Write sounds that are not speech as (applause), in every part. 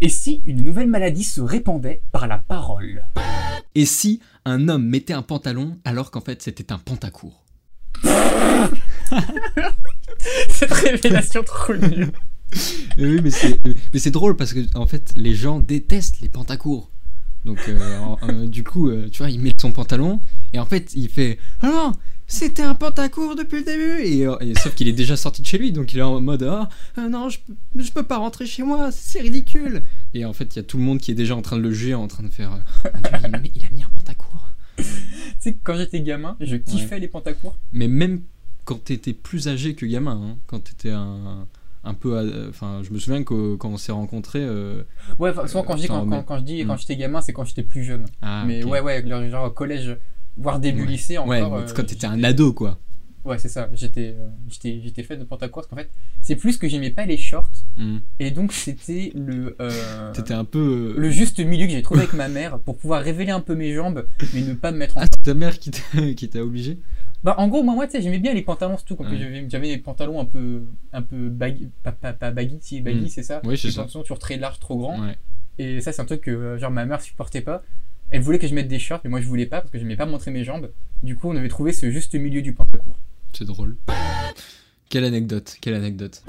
Et si une nouvelle maladie se répandait par la parole? Et si un homme mettait un pantalon alors qu'en fait c'était un pantacourt? (laughs) Cette révélation trop nulle. Oui, mais c'est, mais c'est drôle parce que en fait les gens détestent les pantacourts. Donc euh, en- euh, du coup, euh, tu vois, il met son pantalon et en fait il fait Ah non, c'était un pantacourt depuis le début et, euh, et sauf qu'il est déjà sorti de chez lui donc il est en mode Ah euh, non, je, peux- je peux pas rentrer chez moi, c'est ridicule. Et en fait il y a tout le monde qui est déjà en train de le juger, en train de faire euh, (laughs) Dieu, il, a mis un pantacourt. (laughs) Tu sais, que quand j'étais gamin, je kiffais les pantacours. Mais même quand t'étais plus âgé que gamin, hein, quand t'étais un un peu, euh, enfin, je me souviens que quand on s'est rencontrés, euh, Ouais, souvent quand je dis, quand, quand, je dis quand Mm. j'étais gamin, c'est quand j'étais plus jeune. ah, Mais ouais, ouais, genre, genre collège, voire début Ouais. lycée encore. Ouais, euh, quand t'étais un ado, quoi. Ouais, c'est ça. J'étais, euh, j'étais, j'étais fan de pantacours parce qu'en fait, c'est plus que j'aimais pas les shorts Hmm. et donc c'était le euh, un peu. euh, le juste milieu que j'ai trouvé avec (laughs) ma mère pour pouvoir révéler un peu mes jambes mais ne pas me mettre en Ah, c'est ta mère qui t'a (laughs) qui t'a obligé? Bah en gros moi, moi tu sais j'aimais bien les pantalons surtout quand Ouais. j'avais j'avais des pantalons un peu un peu baggy pas, pas, pas baggy si baggy Mm. c'est ça? Oui, c'est ça. pantalons toujours très larges trop grands Ouais. et ça c'est un truc que genre ma mère supportait pas elle voulait que je mette des shorts mais moi je voulais pas parce que j'aimais pas montrer mes jambes du coup on avait trouvé ce juste milieu du pantacourt C'est drôle. Quelle anecdote, quelle anecdote.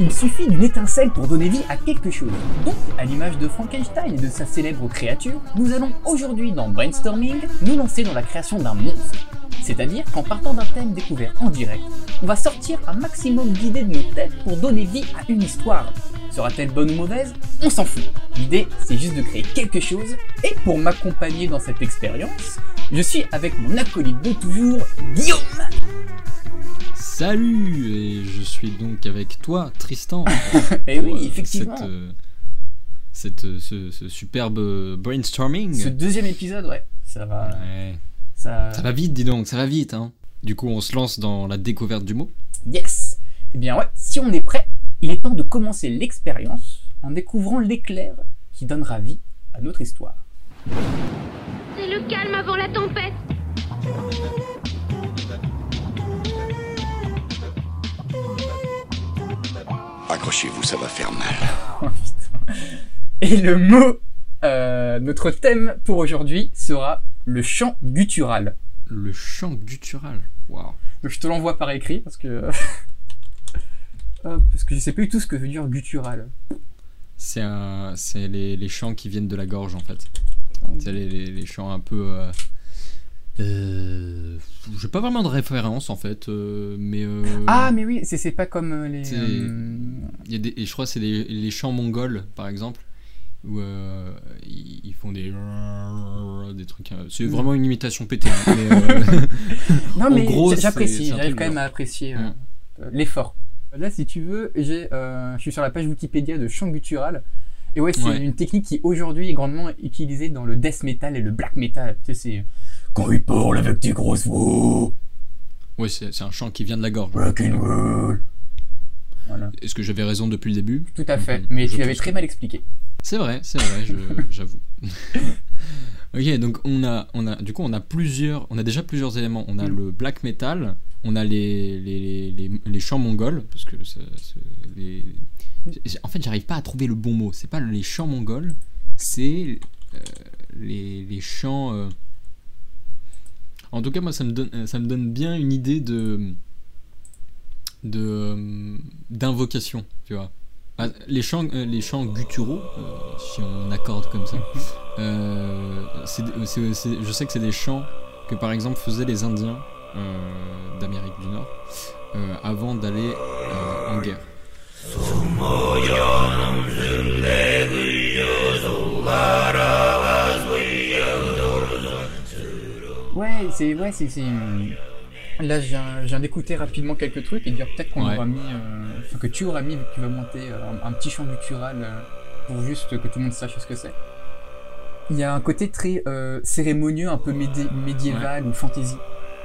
Il suffit d'une étincelle pour donner vie à quelque chose. Donc, à l'image de Frankenstein et de sa célèbre créature, nous allons aujourd'hui dans Brainstorming nous lancer dans la création d'un monstre. C'est-à-dire qu'en partant d'un thème découvert en direct, on va sortir un maximum d'idées de nos têtes pour donner vie à une histoire. Sera-t-elle bonne ou mauvaise? On s'en fout. L'idée, c'est juste de créer quelque chose, et pour m'accompagner dans cette expérience, je suis avec mon acolyte de toujours, Guillaume Salut Et je suis donc avec toi, Tristan. (laughs) Eh pour, oui, euh, effectivement Cette, euh, cette, euh, ce, ce superbe brainstorming. Ce deuxième épisode, ouais, ça va... Ouais. Ça... Ça va vite, dis donc, ça va vite. Hein. Du coup, on se lance dans la découverte du mot. Yes Eh bien ouais, si on est prêt, il est temps de commencer l'expérience en découvrant l'éclair qui donnera vie à notre histoire. C'est le calme avant la tempête. Accrochez-vous, ça va faire mal. Oh. Et le mot, euh, notre thème pour aujourd'hui sera le chant guttural. Le chant guttural. Waouh. Donc je te l'envoie par écrit parce que... (laughs) Hop, parce que je sais du tout ce que veut dire guttural. C'est un, c'est les, les chants qui viennent de la gorge en fait. C'est les, les, les chants un peu. Euh, euh, J'ai pas vraiment de référence en fait, euh, mais. euh, Ah mais oui, c'est pas comme euh, les... Y a des, et je crois que c'est les, chants mongols par exemple, où ils, ils font des. des trucs. C'est vraiment une imitation pétée. hein, mais, (laughs) (laughs) Non mais j'apprécie, j'arrive quand même à apprécier euh, Mm. euh, l'effort. Là, si tu veux, j'ai, euh, je suis sur la page Wikipédia de chant guttural. Et ouais, c'est Ouais. une technique qui aujourd'hui est grandement utilisée dans le death metal et le black metal. Tu sais, c'est quand il parle avec des grosses voix, ouais, c'est un chant qui vient de la gorge. rock'n'roll. Voilà, Est-ce que j'avais raison depuis le début? Tout à fait. Mais tu l'avais très mal expliqué. C'est vrai, c'est vrai, (laughs) j'avoue. ok, donc on a, on a, du coup, on a plusieurs, on a déjà plusieurs éléments. On a Mm. le black metal, on a les, les, les, chants mongols, parce que en fait, j'arrive pas à trouver le bon mot. C'est pas les chants mongols, c'est euh, les, les chants. euh, En tout cas, moi, ça me donne, ça me donne bien une idée de euh, d'invocation, tu vois. Ah, les chants, euh, les chants gutturaux, euh, si on accorde comme ça, euh, je sais que c'est des chants que par exemple faisaient les Indiens euh, d'Amérique du Nord euh, avant d'aller euh, en guerre. Ouais, c'est. Ouais, c'est. euh, Là, je viens, je viens d'écouter rapidement quelques trucs et dire peut-être qu'on Ouais. aura mis. euh, Enfin, que tu auras mis, tu vas monter euh, un, un petit chant guttural euh, pour juste que tout le monde sache ce que c'est. Il y a un côté très euh, cérémonieux, un peu médi- médiéval ou fantasy,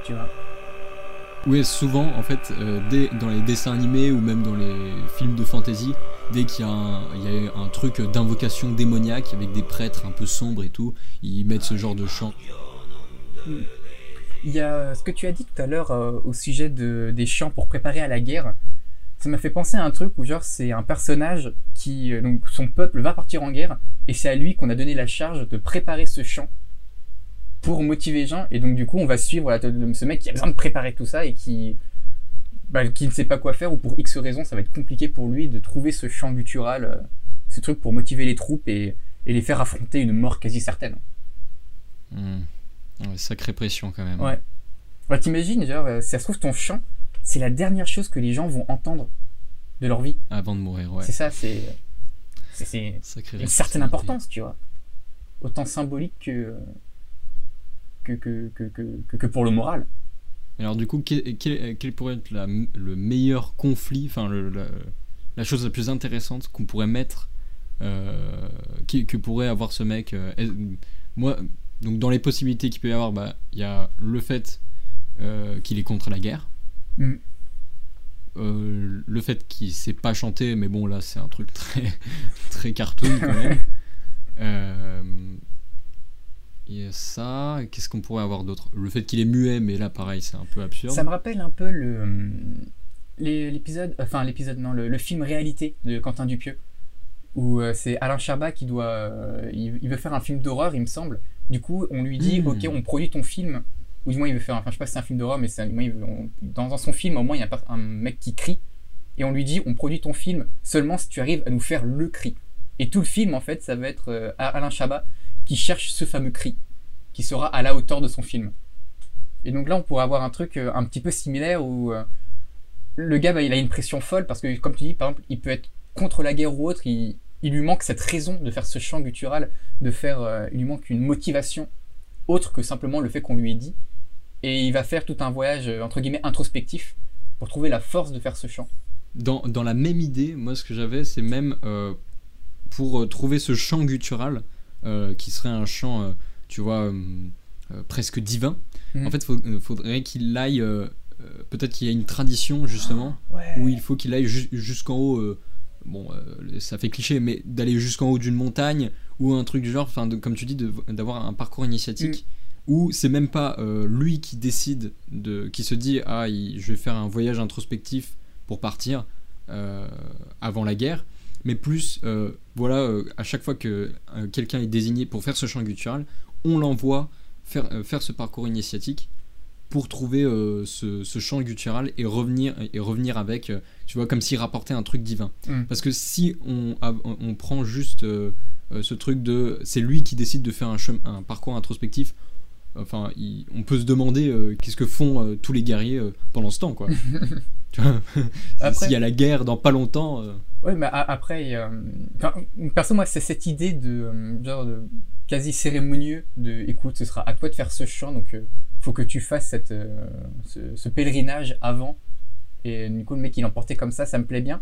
tu vois. Oui, souvent, en fait, euh, dès, dans les dessins animés ou même dans les films de fantasy, dès qu'il y a un, il y a un truc d'invocation démoniaque avec des prêtres un peu sombres et tout, ils mettent ce genre de chant. Il y a ce que tu as dit tout à l'heure euh, au sujet de, des chants pour préparer à la guerre. ça m'a fait penser à un truc où genre c'est un personnage qui euh, donc son peuple va partir en guerre et c'est à lui qu'on a donné la charge de préparer ce champ pour motiver les gens et donc du coup on va suivre voilà, ce mec qui a besoin de préparer tout ça et qui bah, qui ne sait pas quoi faire ou pour X raisons ça va être compliqué pour lui de trouver ce champ guttural euh, ce truc pour motiver les troupes et, et, les faire affronter une mort quasi certaine. Hmm. Ouais, sacrée pression quand même. Ouais. T'imagines, genre, euh, si ça se trouve, ton chant, c'est la dernière chose que les gens vont entendre de leur vie. Avant de mourir, ouais. C'est ça, c'est. C'est une certaine importance, tu vois. Autant symbolique que. que, que, que, que, que pour le moral. Alors, du coup, quel, quel, pourrait être la, le meilleur conflit, enfin, la, la, chose la plus intéressante qu'on pourrait mettre, euh, que pourrait avoir ce mec euh, Moi, donc, dans les possibilités qu'il peut y avoir, bah, il y a le fait euh, qu'il est contre la guerre. Mm. Le fait qu'il sait pas chanter, mais bon là c'est un truc très (laughs) très cartoon quand même. (laughs) Euh, il y a ça. Qu'est-ce qu'on pourrait avoir d'autre? Le fait qu'il est muet, mais là pareil c'est un peu absurde. Ça me rappelle un peu le l'épisode, enfin l'épisode non, le, film Réalité de Quentin Dupieux, où c'est Alain Chabat qui doit, il, veut faire un film d'horreur il me semble. Du coup on lui dit hmm. ok on produit ton film ou du moins il veut faire, enfin je sais pas si c'est un film d'horreur, mais c'est, dans, son film au moins il y a un mec qui crie, et on lui dit on produit ton film seulement si tu arrives à nous faire le cri. Et tout le film en fait ça va être euh, Alain Chabat qui cherche ce fameux cri, qui sera à la hauteur de son film. Et donc là on pourrait avoir un truc euh, un petit peu similaire où euh, le gars bah, il a une pression folle parce que comme tu dis par exemple il peut être contre la guerre ou autre, il, lui manque cette raison de faire ce chant guttural, de faire, il lui manque une motivation autre que simplement le fait qu'on lui ait dit et il va faire tout un voyage euh, entre guillemets introspectif pour trouver la force de faire ce chant. Dans, dans la même idée, moi ce que j'avais, c'est même euh, pour euh, trouver ce chant guttural, qui serait un chant, tu vois, presque divin. Mhm. En fait, il faudrait qu'il aille, peut-être qu'il y a une tradition justement, ah, où il faut qu'il aille jusqu'en haut bon, ça fait cliché, mais d'aller jusqu'en haut d'une montagne ou un truc du genre, enfin, comme tu dis, d'avoir un parcours initiatique. Mm où c'est même pas euh, lui qui décide, de, qui se dit ah je vais faire un voyage introspectif pour partir euh, avant la guerre, mais plus euh, voilà à chaque fois que quelqu'un est désigné pour faire ce chant guttural, on l'envoie faire, faire ce parcours initiatique pour trouver ce, ce, chant guttural et revenir et revenir avec tu vois comme s'il rapportait un truc divin mm. parce que si on, on prend juste ce truc de c'est lui qui décide de faire un, un parcours introspectif Enfin, on peut se demander euh, qu'est-ce que font euh, tous les guerriers euh, pendant ce temps, quoi. (laughs) (laughs) S'il y a la guerre dans pas longtemps. Oui, mais après, perso, moi, c'est cette idée de genre de quasi cérémonieux de, écoute, ce sera à toi de faire ce chant, donc faut que tu fasses cette, ce, pèlerinage avant. Et du coup, le mec, il l'emportait comme ça, ça me plaît bien.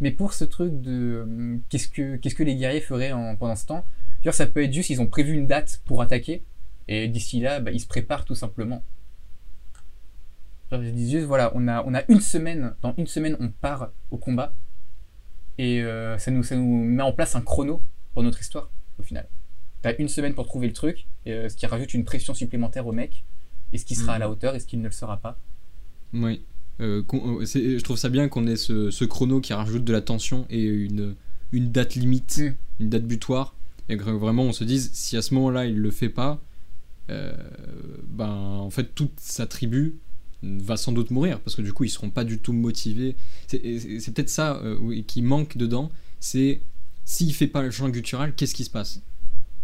Mais pour ce truc de qu'est-ce que qu'est-ce que les guerriers feraient en, pendant ce temps, genre, ça peut être juste, ils ont prévu une date pour attaquer et d'ici là, bah, il se prépare tout simplement. Je dis juste, voilà, on a, on a une semaine, dans une semaine, on part au combat. Et euh, ça, nous, ça nous met en place un chrono pour notre histoire, au final. T'as une semaine pour trouver le truc, euh, ce qui rajoute une pression supplémentaire au mec. Est-ce qu'il sera à la mhm. hauteur Est-ce qu'il ne le sera pas Oui. Euh, je trouve ça bien qu'on ait ce, chrono qui rajoute de la tension et une, une date limite, mm. une date butoir. Et que vraiment on se dise, si à ce moment-là il le fait pas, ben, en fait, toute sa tribu va sans doute mourir parce que du coup ils seront pas du tout motivés. C'est peut-être ça euh, qui manque dedans. C'est s'il fait pas le chant guttural, qu'est-ce qui se passe?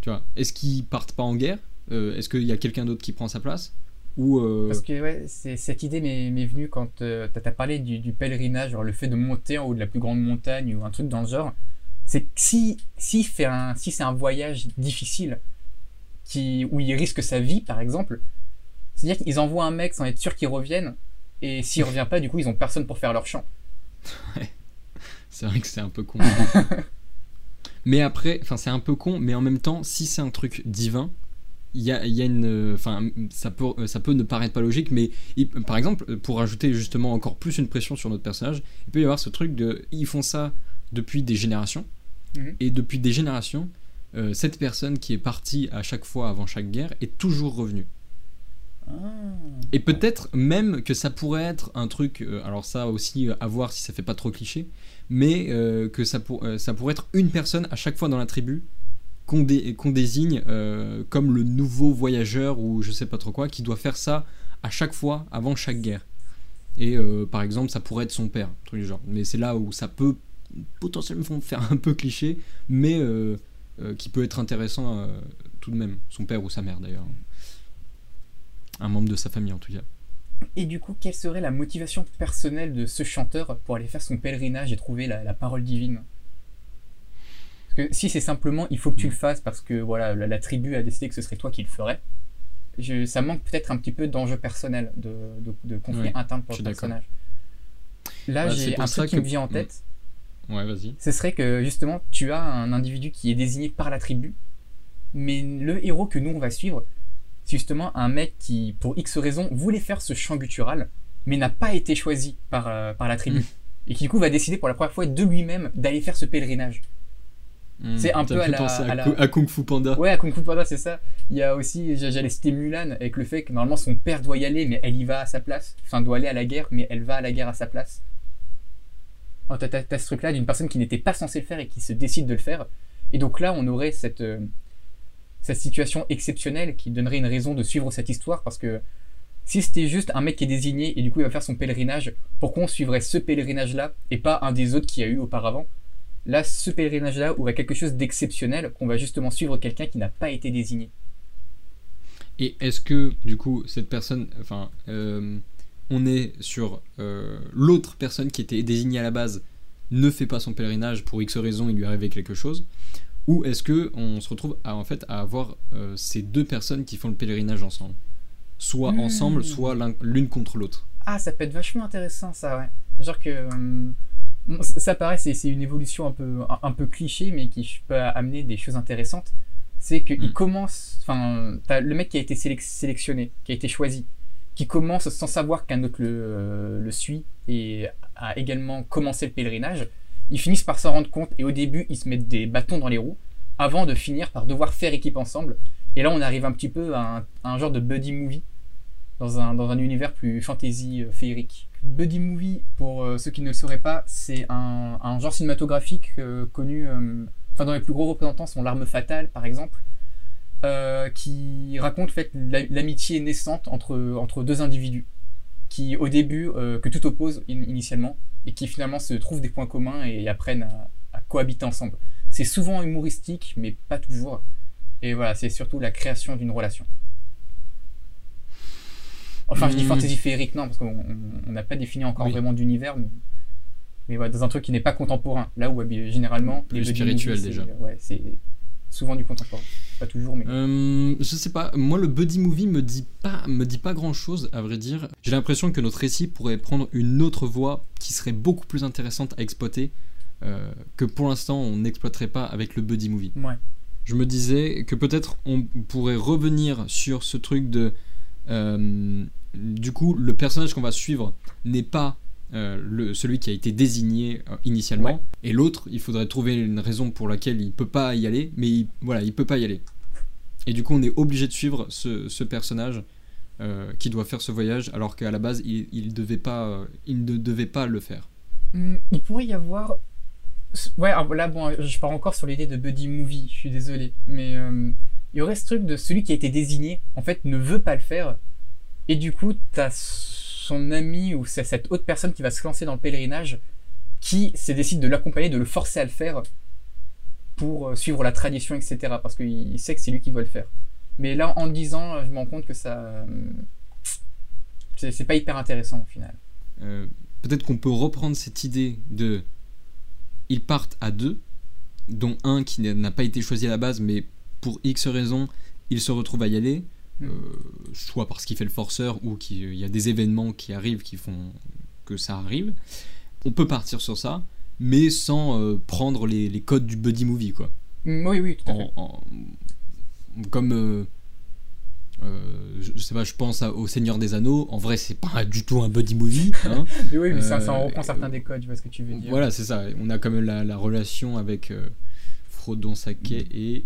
Tu vois Est-ce qu'ils partent pas en guerre? Euh, Est-ce qu'il y a quelqu'un d'autre qui prend sa place? Ou Parce que ouais, cette idée m'est venue quand tu as parlé du, pèlerinage, le fait de monter en haut de la plus grande montagne ou un truc dans le genre. C'est que si, si, si c'est un voyage difficile, qui, où il risque sa vie, par exemple. C'est-à-dire qu'ils envoient un mec sans être sûr qu'il revienne, et s'il revient pas, du coup, ils ont personne pour faire leur chant. (laughs) c'est vrai que c'est un peu con. (laughs) mais après, enfin, c'est un peu con, mais en même temps, si c'est un truc divin, il y a, y a, une. Enfin, ça peut, ça peut ne paraître pas logique, mais par exemple, pour ajouter justement encore plus une pression sur notre personnage, il peut y avoir ce truc de. Ils font ça depuis des générations, mhm. et depuis des générations, euh, cette personne qui est partie à chaque fois avant chaque guerre est toujours revenue. Et peut-être même que ça pourrait être un truc, euh, alors ça aussi euh, à voir si ça fait pas trop cliché, mais euh, que ça, ça pourrait être une personne à chaque fois dans la tribu qu'on dé- qu'on désigne comme le nouveau voyageur ou je sais pas trop quoi, qui doit faire ça à chaque fois avant chaque guerre. Et par exemple, ça pourrait être son père, truc du genre. Mais c'est là où ça peut potentiellement (laughs) faire un peu cliché, mais qui peut être intéressant tout de même. Son père ou sa mère d'ailleurs. Un membre de sa famille en tout cas. Et du coup, quelle serait la motivation personnelle de ce chanteur pour aller faire son pèlerinage et trouver la, la parole divine? Parce que si c'est simplement il faut que tu le fasses parce que voilà la, la tribu a décidé que ce serait toi qui le ferais, je- ça manque peut-être un petit peu d'enjeu personnel, de, de, de conflit interne pour le personnage. Là, Bah, j'ai un truc qui que- me vient en tête. Ouais, vas-y. ce serait que justement tu as un individu qui est désigné par la tribu, mais le héros que nous on va suivre, c'est justement un mec qui, pour X raisons, voulait faire ce chant guttural, mais n'a pas été choisi par, euh, par la tribu. Mm. Et qui du coup va décider pour la première fois de lui-même d'aller faire ce pèlerinage. C'est un peu à la- à la- Ku- à Kung Fu Panda. Ouais, à Kung Fu Panda, c'est ça. Il y a aussi, j'allais citer Mulan, avec le fait que normalement son père doit y aller, mais elle y va à sa place. Enfin, doit aller à la guerre, mais elle va à la guerre à sa place. Oh, t'as, t'as- t'as ce truc-là d'une personne qui n'était pas censée le faire et qui se décide de le faire. Et donc là, on aurait cette, cette situation exceptionnelle qui donnerait une raison de suivre cette histoire, parce que si c'était juste un mec qui est désigné et du coup il va faire son pèlerinage, pourquoi on suivrait ce pèlerinage-là et pas un des autres qu'il y a eu auparavant? Là, ce pèlerinage-là aurait quelque chose d'exceptionnel qu'on va justement suivre quelqu'un qui n'a pas été désigné. Et est-ce que, du coup, cette personne. Enfin, euh, on est sur euh, l'autre personne qui était désignée à la base ne fait pas son pèlerinage pour X raison, il lui arrivait quelque chose? Ou est-ce que on se retrouve à, en fait à avoir euh, ces deux personnes qui font le pèlerinage ensemble? Soit Hmm. ensemble, soit l'un- l'une contre l'autre. Ah, ça peut être vachement intéressant, ça, ouais. Genre que. euh, bon, ça paraît, c'est une évolution un peu, un, un peu cliché, mais qui peut amener des choses intéressantes. C'est qu'il Mm. commence. Enfin, t'as le mec qui a été sélec- sélectionné, qui a été choisi, qui commence sans savoir qu'un autre le, euh, le suit et a également commencé le pèlerinage. Ils finissent par s'en rendre compte et au début, ils se mettent des bâtons dans les roues avant de finir par devoir faire équipe ensemble. Et là, on arrive un petit peu à un, genre de buddy movie dans un, dans un univers plus fantasy euh, féerique. Buddy movie, pour euh, ceux qui ne le sauraient pas, c'est un, genre cinématographique euh, connu, enfin dans les plus gros représentants sont L'arme fatale par exemple, qui raconte en fait la- l'amitié naissante entre, entre deux individus, qui au début, que tout oppose in- initialement, et qui finalement se trouvent des points communs et apprennent à, à cohabiter ensemble. C'est souvent humoristique, mais pas toujours. Et voilà, c'est surtout la création d'une relation. Enfin, je dis Hmm. fantasy féerique, non, parce qu'on on- on n'a pas défini encore Oui. vraiment d'univers, mais, mais voilà, dans un truc qui n'est pas contemporain. Là où euh, généralement, Plus buddy spirituel, déjà. Ouais, c'est souvent du contemporain. Pas toujours, mais. Euh, je sais pas, moi le buddy movie me dit pas, me dit pas grand chose à vrai dire. J'ai l'impression que notre récit pourrait prendre une autre voie qui serait beaucoup plus intéressante à exploiter euh, que pour l'instant on n'exploiterait pas avec le buddy movie. Ouais. Je me disais que peut-être on pourrait revenir sur ce truc de. euh, du coup, le personnage qu'on va suivre n'est pas euh, le, celui qui a été désigné euh, initialement, Ouais. et l'autre, il faudrait trouver une raison pour laquelle il peut pas y aller, mais il, voilà, il peut pas y aller. Et du coup, on est obligé de suivre ce, personnage euh, qui doit faire ce voyage, alors qu'à la base, il, euh, ne devait pas le faire. Hmm, il pourrait y avoir. Ouais, alors là, bon, je pars encore sur l'idée de buddy movie, je suis désolé. Mais euh, il y aurait ce truc de celui qui a été désigné, en fait, ne veut pas le faire. Et du coup, t'as son ami ou cette autre personne qui va se lancer dans le pèlerinage qui se décide de l'accompagner, de le forcer à le faire pour euh, suivre la tradition, etc. Parce qu'il il sait que c'est lui qui doit le faire. Mais là, en le disant, je me rends compte que ça. euh, c'est pas hyper intéressant au final. Euh, Peut-être qu'on peut reprendre cette idée de. Ils partent à deux, dont un qui n'a pas été choisi à la base, mais pour X raisons, il se retrouve à y aller. Mm. euh, soit parce qu'il fait le forceur ou qu'il y a des événements qui arrivent qui font que ça arrive. On peut partir sur ça, mais sans euh, prendre les, les codes du buddy movie, quoi. Hmm, Oui, oui, tout à fait. En- en- comme euh, euh, je, je sais pas, je pense à- au Seigneur des Anneaux. En vrai, c'est pas du tout un buddy movie. (laughs) Hein. Mais oui, mais ça, ça en reprend certains des codes, je vois ce que tu veux dire. voilà, c'est ça. On a quand même la, la relation avec Frodon Sake et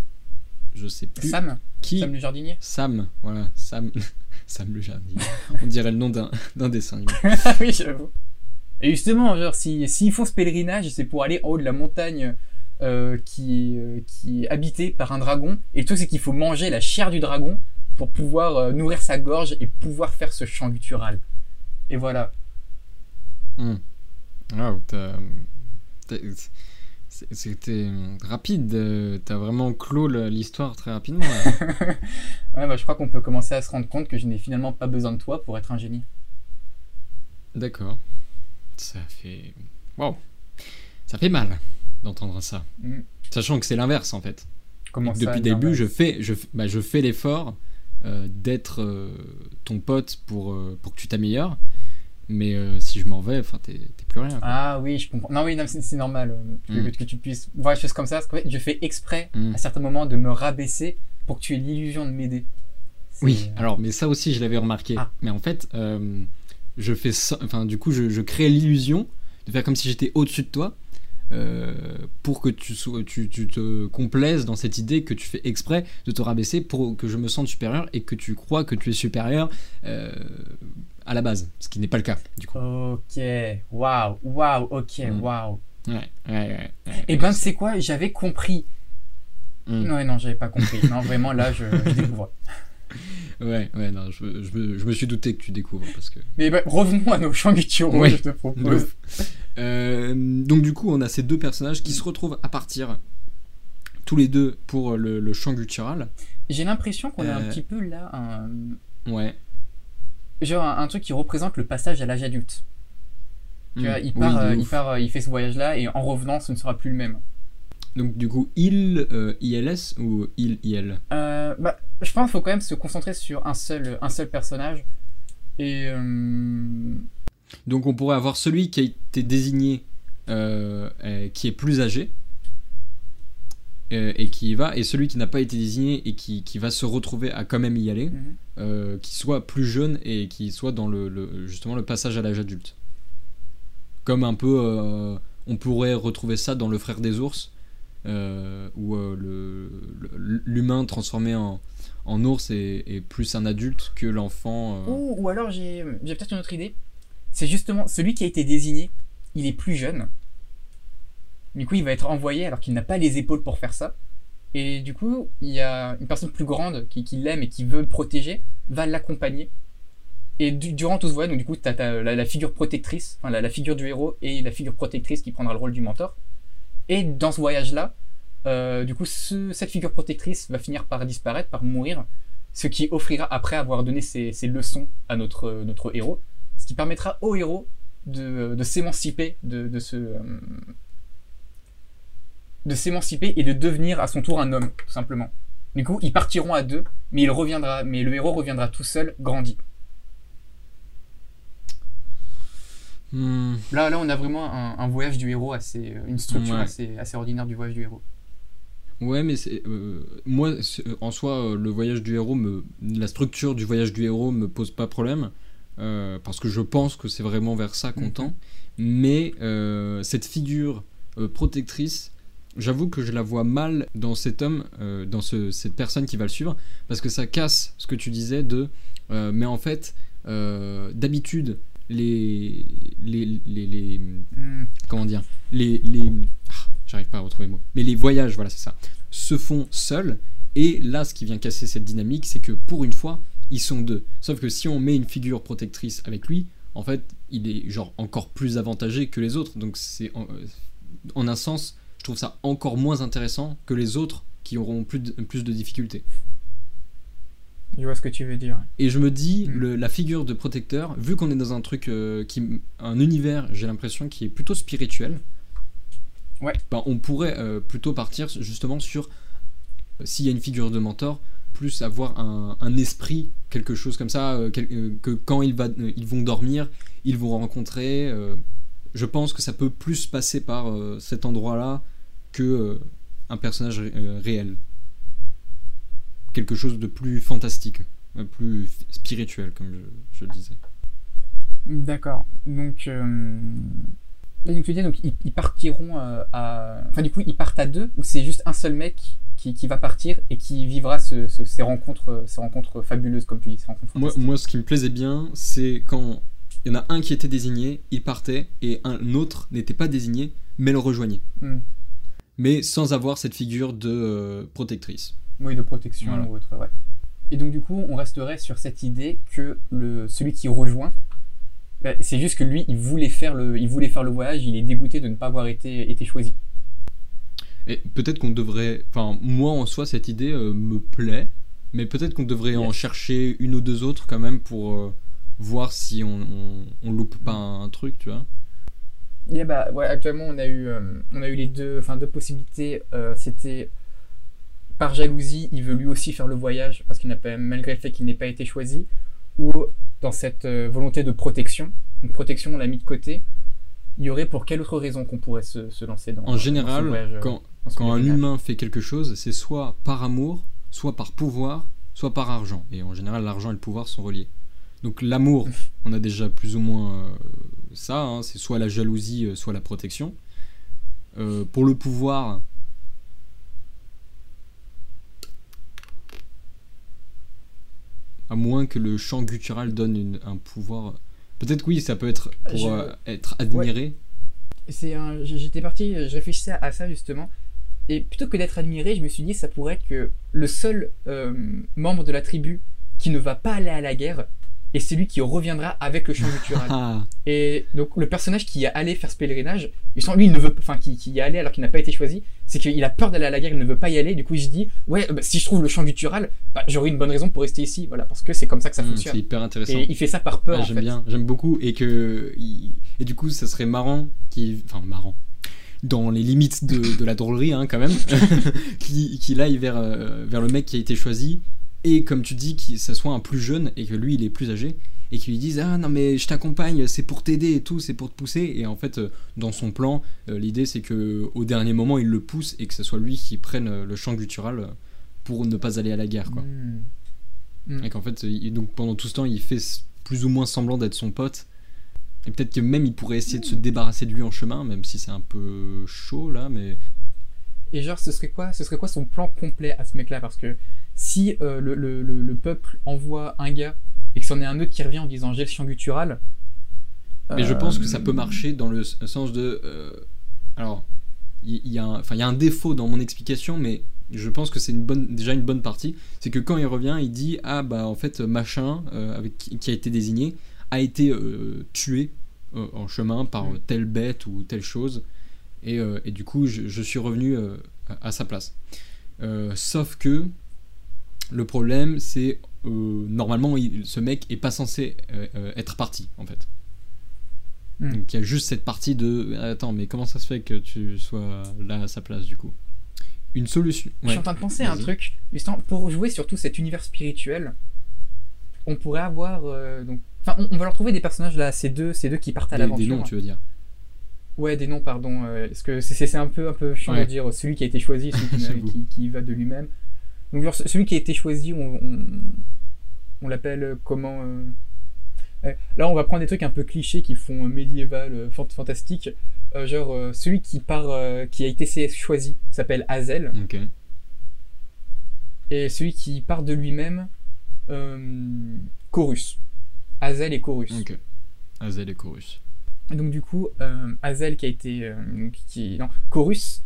je sais plus Sam qui. Sam le jardinier Sam, voilà, Sam. (laughs) Sam le jardinier. (laughs) On dirait le nom d'un dessin. oui, j'avoue. Et justement, genre, si- s'ils font ce pèlerinage, c'est pour aller en haut de la montagne euh, qui, euh, qui est habitée par un dragon. Et le truc, c'est qu'il faut manger la chair du dragon pour pouvoir euh, nourrir sa gorge et pouvoir faire ce chant guttural. Et voilà. Wow, t'as- t'as- c'est- C'était rapide, t'as vraiment clos l'histoire très rapidement. (laughs) Ouais, bah, je crois qu'on peut commencer à se rendre compte que je n'ai finalement pas besoin de toi pour être un génie. D'accord. Ça fait. Wow. Ça fait mal d'entendre ça. Mm. Sachant que c'est l'inverse en fait. Comment Depuis ça, le début, je fais, je, bah, je fais l'effort euh, d'être euh, ton pote pour, euh, pour que tu t'améliores. Mais si je m'en vais, enfin, t'es plus rien. quoi. Ah oui, je comprends. Non, oui, non, c'est normal que, Mm. que tu puisses voir les choses comme ça. Parce fait, je fais exprès Mm. à certains moments de me rabaisser pour que tu aies l'illusion de m'aider. Oui, alors, mais ça aussi, je l'avais remarqué. Ah. Mais en fait, je fais ça. Enfin, du coup, je, je crée l'illusion de faire comme si j'étais au-dessus de toi. euh, pour que tu, sois- tu, tu te complaises dans cette idée que tu fais exprès de te rabaisser pour que je me sente supérieur et que tu crois que tu es supérieur euh, à la base, ce qui n'est pas le cas du coup. Ok, waouh, waouh, ok, Mm. waouh. Ouais, ouais, ouais. ouais. Et ben, c'est quoi? J'avais compris. Mm. Non, non, j'avais pas compris. non, vraiment, là, je, je découvre. (laughs) (laughs) Ouais, ouais, non, je, je me, je me suis douté que tu découvres parce que. Mais ben, revenons à nos chants gutturaux, Ouais. je te propose. Euh, donc du coup, on a ces deux personnages qui se retrouvent à partir tous les deux pour le, le chant guttural. J'ai l'impression qu'on a un Euh. petit peu là un, Ouais. genre un, un truc qui représente le passage à l'âge adulte. Tu Mm. vois, il Oui, part, euh, il part, il fait ce voyage-là et en revenant, ce ne sera plus le même. Donc du coup, il euh, ILS ou il IL Euh, bah, je pense qu'il faut quand même se concentrer sur un seul, un seul personnage. Et euh, Donc on pourrait avoir celui qui a été désigné, euh, qui est plus âgé, et qui y va, et celui qui n'a pas été désigné et qui, qui va se retrouver à quand même y aller, Mhm. qui soit plus jeune et qui soit dans le, le- justement le passage à l'âge adulte. Comme un peu, on pourrait retrouver ça dans Le Frère des ours, où euh, le- le- l'humain transformé en, ours est, plus un adulte que l'enfant. euh, ou, alors j'ai peut-être une autre idée. C'est justement celui qui a été désigné, il est plus jeune. Du coup, il va être envoyé alors qu'il n'a pas les épaules pour faire ça. Et du coup, il y a une personne plus grande qui, l'aime et qui veut le protéger, va l'accompagner. Et du- durant tout ce voyage, donc du coup, tu as, la, figure protectrice, enfin la figure du héros et la figure protectrice qui prendra le rôle du mentor. Et dans ce voyage-là, euh, du coup, ce- cette figure protectrice va finir par disparaître, par mourir, ce qui offrira, après avoir donné ses, leçons à notre, héros, ce qui permettra au héros de, s'émanciper de, de de s'émanciper et de devenir à son tour un homme, tout simplement. Du coup, ils partiront à deux, mais le héros reviendra tout seul, grandi. Hmm, Là, là, on a vraiment un, un voyage du héros assez, euh, une structure Ouais. assez, assez ordinaire du voyage du héros. Ouais, mais c'est euh, moi c'est- euh, en soi le voyage du héros me la structure du voyage du héros me pose pas problème euh, parce que je pense que c'est vraiment vers ça qu'on Mhm. tend. Mais euh, cette figure protectrice, j'avoue que je la vois mal dans cet homme, dans ce, cette personne qui va le suivre, parce que ça casse ce que tu disais de. mais en fait, d'habitude les les, les, les Hmm. comment dire, les, les ah, j'arrive pas à retrouver le mot, mais les voyages, voilà, c'est ça, se font seuls. Et là, ce qui vient casser cette dynamique, c'est que pour une fois, ils sont deux. Sauf que si on met une figure protectrice avec lui, en fait, il est genre encore plus avantagé que les autres. Donc c'est en, en un sens, je trouve ça encore moins intéressant que les autres qui auront plus de, plus de difficultés. Je vois ce que tu veux dire. Et je me dis, Mm. le- la figure de protecteur, vu qu'on est dans un truc euh, qui, un univers, j'ai l'impression qui est plutôt spirituel. Ouais. ben, on pourrait euh, plutôt partir justement sur euh, s'il y a une figure de mentor, plus avoir un, un esprit, quelque chose comme ça, euh, quel- que quand va, ils vont dormir, ils vont rencontrer. je pense que ça peut plus passer par cet endroit-là que un personnage ré- réel. Quelque chose de plus fantastique, euh, plus spirituel, comme je, je le disais. D'accord. Donc, euh, donc tu dis donc ils, ils partiront euh, à, enfin du coup ils partent à deux ou c'est juste un seul mec qui, qui va partir et qui vivra ce- ce- ces rencontres, ces rencontres fabuleuses comme tu dis, ces rencontres Moi, moi, ce qui me plaisait bien, c'est quand il y en a un qui était désigné, il partait, et un autre n'était pas désigné, mais le rejoignait. Hmm. Mais sans avoir cette figure de euh, protectrice. Oui, de protection Voilà. ou autre, ouais. Et donc du coup, on resterait sur cette idée que le, celui qui rejoint, bah, c'est juste que lui, il voulait, faire le, il voulait faire le voyage, il est dégoûté de ne pas avoir été, été choisi. Et peut-être qu'on devrait. Enfin, moi en soi, cette idée euh, me plaît, mais peut-être qu'on devrait en chercher une ou deux autres quand même pour euh, voir si on, on, on loupe pas un truc, tu vois. Et bah, ouais, actuellement, on a eu, euh, on a eu les deux, enfin, deux possibilités. Euh, C'était par jalousie, il veut lui aussi faire le voyage parce qu'il n'a pas, malgré le fait qu'il n'ait pas été choisi, ou dans cette euh, volonté de protection. Donc protection, on l'a mis de côté. Il y aurait pour quelle autre raison qu'on pourrait se, se lancer dans En dans général, voyage, euh, quand, un humain fait quelque chose, c'est soit par amour, soit par pouvoir, soit par argent. Et en général, l'argent et le pouvoir sont reliés. Donc l'amour, (laughs) on a déjà plus ou moins euh, ça, hein, c'est soit la jalousie, soit la protection. Euh, pour le pouvoir, à moins que le chant guttural donne une- un pouvoir. Peut-être que oui, ça peut être pour Je- euh, être admiré. C'est un- J'étais parti, je réfléchissais à ça justement. Et plutôt que d'être admiré, je me suis dit ça pourrait être que le seul euh, membre de la tribu qui ne va pas aller à la guerre est celui qui reviendra avec le chant guttural. (laughs) Et donc le personnage qui est allé faire ce pèlerinage, justement, lui il ne veut enfin qui, qui y est allé alors qu'il n'a pas été choisi, c'est qu'il a peur d'aller à la guerre, il ne veut pas y aller. Du coup il se dit ouais bah, si je trouve le chant guttural, bah, j'aurai une bonne raison pour rester ici, voilà parce que c'est comme ça que ça hmm, fonctionne. c'est hyper intéressant. Et il fait ça par peur j'aime bien, j'aime beaucoup et que il- et du coup ça serait marrant qui enfin marrant dans les limites de, de la drôlerie hein, quand même (laughs) qu'il qu'il aille vers euh, vers le mec qui a été choisi et comme tu dis que ça soit un plus jeune et que lui il est plus âgé et qu'il lui dise ah non mais je t'accompagne c'est pour t'aider et tout c'est pour te pousser et en fait euh, dans son plan euh, l'idée c'est que au dernier moment il le pousse et que ce soit lui qui prenne euh, le chant guttural pour ne pas aller à la guerre quoi Hmm. Hmm. et qu'en fait, il- donc pendant tout ce temps, il fait plus ou moins semblant d'être son pote. Et peut-être que même il pourrait essayer de se débarrasser de lui en chemin, même si c'est un peu chaud là, mais. Et genre, ce serait quoi, ce serait quoi son plan complet à ce mec-là? Parce que si euh, le, le- le- le peuple envoie un gars et que c'en est un autre qui revient en disant j'ai le chant guttural. Mais je euh, pense que ça peut marcher dans le s- sens de. euh, alors, il il y, a un- y a un défaut dans mon explication, mais je pense que c'est une bonne, déjà une bonne partie. C'est que quand il revient, il dit Ah bah en fait, machin, euh, avec, qui a été désigné, a été euh, tué euh, en chemin par Mm. euh, telle bête ou telle chose. Et, euh, et du coup, je, je suis revenu euh, à, sa place. Euh, sauf que le problème, c'est normalement, il- ce mec est pas censé être parti en fait. Hmm. Donc il y a juste cette partie de attends, mais comment ça se fait que tu sois là à sa place du coup? Une solution. Je suis en train de penser à un truc. Justement, pour jouer sur tout cet univers spirituel, on pourrait avoir. euh, donc, enfin, on, on va leur trouver des personnages là, ces deux, ces deux qui partent à l'aventure. des noms, tu veux dire Ouais, des noms, pardon. euh, parce que c'est- un peu, un peu chiant Ouais. de dire celui qui a été choisi, celui qui, (laughs) va de lui-même. Donc, genre, celui qui a été choisi, on, on, on l'appelle euh, comment euh. Là, on va prendre des trucs un peu clichés qui font euh, médiéval, euh, fant- fantastique. Euh, genre, euh, celui qui part, euh, qui a été choisi s'appelle Hazel. Et celui qui part de lui-même, euh, Chorus. Hazel et Chorus. Ok. Azel et Chorus. Et donc du coup, euh, Hazel qui a été, euh, qui, non, Chorus,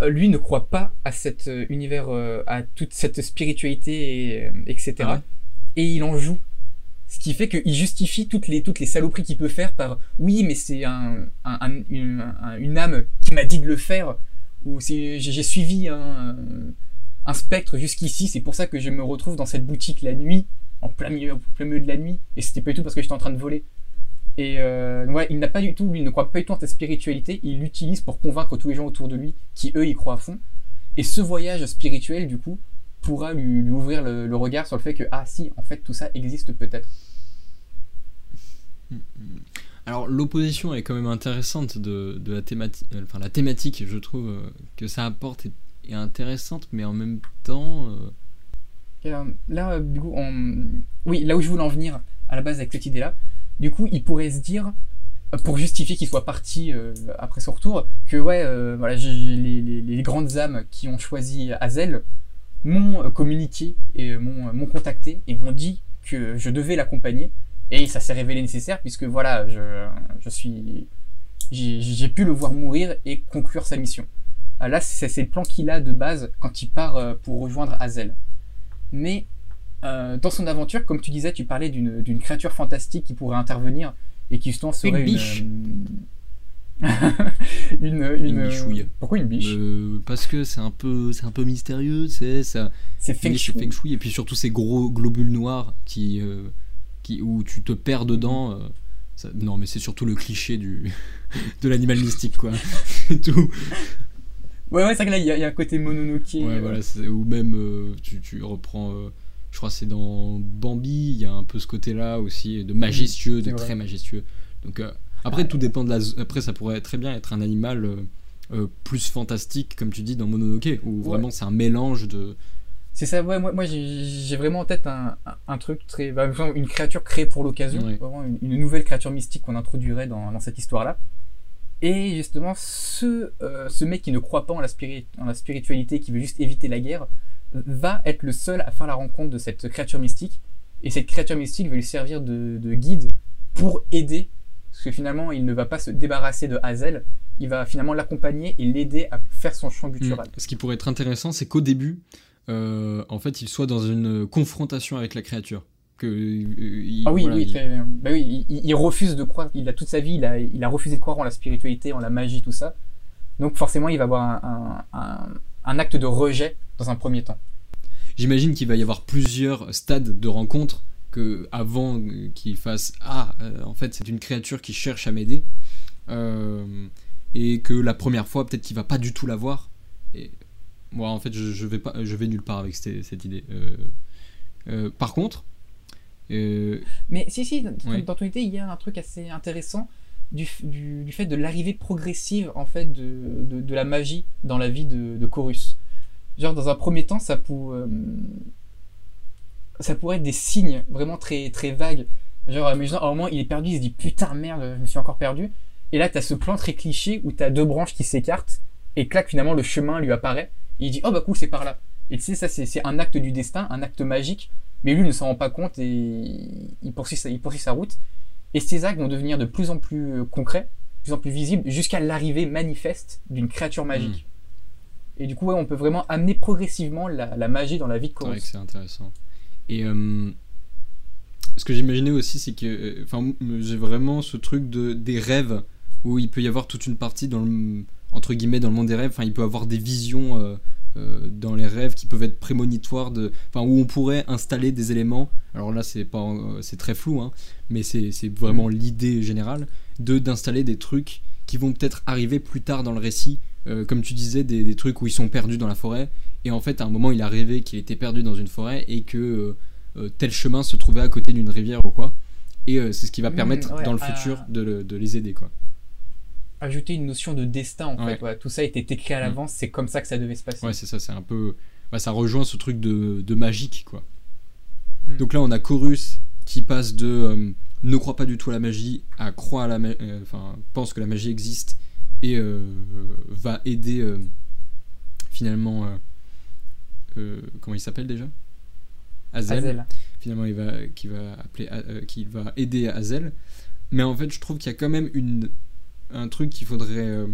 euh, lui ne croit pas à cet euh, univers, à toute cette spiritualité, et, etc. Ah ouais Et il en joue. Ce qui fait qu'il justifie toutes les, toutes les saloperies qu'il peut faire par oui, mais c'est un, un- un- une, un- une âme qui m'a dit de le faire, ou j'ai suivi un, un spectre jusqu'ici, c'est pour ça que je me retrouve dans cette boutique la nuit, en plein milieu, en plein milieu de la nuit, et c'était pas du tout parce que j'étais en train de voler. Et euh, ouais, il n'a pas du tout, lui, il ne croit pas du tout en cette spiritualité, il l'utilise pour convaincre tous les gens autour de lui qui, eux, y croient à fond. Et ce voyage spirituel, du coup, pourra lui, lui ouvrir le, le regard sur le fait que, ah si, en fait, tout ça existe peut-être. Alors l'opposition est quand même intéressante de, de la thématique, euh, enfin la thématique, je trouve euh, que ça apporte est, est intéressante, mais en même temps, euh, Et, là, du coup, on... oui, là où je voulais en venir à la base avec cette idée-là, du coup, il pourrait se dire, pour justifier qu'il soit parti euh, après son retour, que ouais, euh, voilà, les, grandes âmes qui ont choisi Hazel m'ont euh, communiqué et m'ont contacté et m'ont dit que je devais l'accompagner. Et ça s'est révélé nécessaire puisque voilà, je, je suis, j'ai pu le voir mourir et conclure sa mission. Ah, Là, c'est le plan qu'il a de base quand il part pour rejoindre Hazel. Mais euh, dans son aventure, comme tu disais, tu parlais d'une créature fantastique qui pourrait intervenir et qui justement serait Une biche. euh, (laughs) une, une, Une bichouille. Pourquoi une biche? Euh, parce que c'est un peu c'est un peu mystérieux, c'est ça. C'est feng feng shui et puis surtout ces gros globules noirs qui euh, qui où tu te perds dedans. euh, ça- non mais c'est surtout le cliché du (laughs) de l'animal mystique quoi. C'est (laughs) tout. Ouais, ouais, c'est vrai que là, il y, y a un côté mononoke. Ouais, euh, voilà, ou même euh, tu, tu reprends, euh, je crois que c'est dans Bambi, il y a un peu ce côté-là aussi de majestueux, de très majestueux. Donc euh, après tout dépend de la, après ça pourrait très bien être un animal euh, euh, plus fantastique comme tu dis dans Mononoke où Ouais. vraiment c'est un mélange de C'est ça, ouais, moi, moi j'ai vraiment en tête un, truc très. bah, une créature créée pour l'occasion, Ouais. une, une nouvelle créature mystique qu'on introduirait dans, dans cette histoire-là. Et justement, ce, euh, ce mec qui ne croit pas en la, spiri- en la spiritualité, qui veut juste éviter la guerre, va être le seul à faire la rencontre de cette créature mystique. Et cette créature mystique va lui servir de, de guide pour aider, parce que finalement, il ne va pas se débarrasser de Hazel, il va finalement l'accompagner et l'aider à faire son champ guttural. Ce qui pourrait être intéressant, c'est qu'au début, euh, en fait, il soit dans une confrontation avec la créature. Que, euh, il- Ah oui, voilà, oui, il- très- bah oui, il, il refuse de croire, il a toute sa vie, il a, il a refusé de croire en la spiritualité, en la magie, tout ça. Donc forcément, il va avoir un, un- un- un acte de rejet dans un premier temps. J'imagine qu'il va y avoir plusieurs stades de rencontre que avant qu'il fasse ah euh, en fait c'est une créature qui cherche à m'aider Euh, et que la première fois peut-être qu'il va pas du tout la voir. Et moi en fait je, je vais pas je vais nulle part avec cette, cette idée Euh, par contre Mais si, si, dans, dans ton idée, il y a un truc assez intéressant du, du, fait de l'arrivée progressive en fait de, de, la magie dans la vie de, de Chorus. Genre dans un premier temps, ça, pour, euh, ça pourrait être des signes vraiment très, très vagues. Genre, imaginons, à un moment, il est perdu, il se dit putain merde, je me suis encore perdu. Et là, t'as ce plan très cliché où t'as deux branches qui s'écartent et clac, finalement, le chemin lui apparaît. Il dit oh bah cool, c'est par là. Et tu sais, ça, c'est c'est un acte du destin, un acte magique mais lui ne s'en rend pas compte et il poursuit sa, il poursuit sa route. Et ces actes vont devenir de plus en plus concrets, de plus en plus visibles, jusqu'à l'arrivée manifeste d'une créature magique. Et du coup, ouais, on peut vraiment amener progressivement la, la magie dans la vie de Chorus. c'est intéressant et euh, ce que j'imaginais aussi c'est que euh, enfin j'ai vraiment ce truc de des rêves où il peut y avoir toute une partie dans le entre guillemets dans le monde des rêves enfin il peut avoir des visions euh, dans les rêves qui peuvent être prémonitoires de enfin où on pourrait installer des éléments. Alors là c'est pas euh, c'est très flou hein, mais c'est vraiment l'idée générale de d'installer des trucs qui vont peut-être arriver plus tard dans le récit. Euh, comme tu disais des, des trucs où ils sont perdus dans la forêt. Et en fait à un moment il a rêvé qu'il était perdu dans une forêt et que euh, euh, tel chemin se trouvait à côté d'une rivière ou quoi. Et euh, c'est ce qui va Mmh, permettre ouais, dans le ah. futur de, le- de les aider quoi Ajouter une notion de destin, en Ouais. fait. Ouais, tout ça était écrit à l'avance, c'est comme ça que ça devait se passer. Ouais, c'est ça, c'est un peu. bah, ça rejoint ce truc de, de magique, quoi. Hmm. Donc là, on a Chorus qui passe de euh, ne croit pas du tout à la magie à croit à la magie, enfin, pense que la magie existe et euh, va aider euh, finalement. euh, euh, comment il s'appelle déjà? Azel. Hazel. Finalement, il va, qui va appeler, euh, qui va aider Hazel. Mais en fait, je trouve qu'il y a quand même une, un truc qu'il faudrait euh,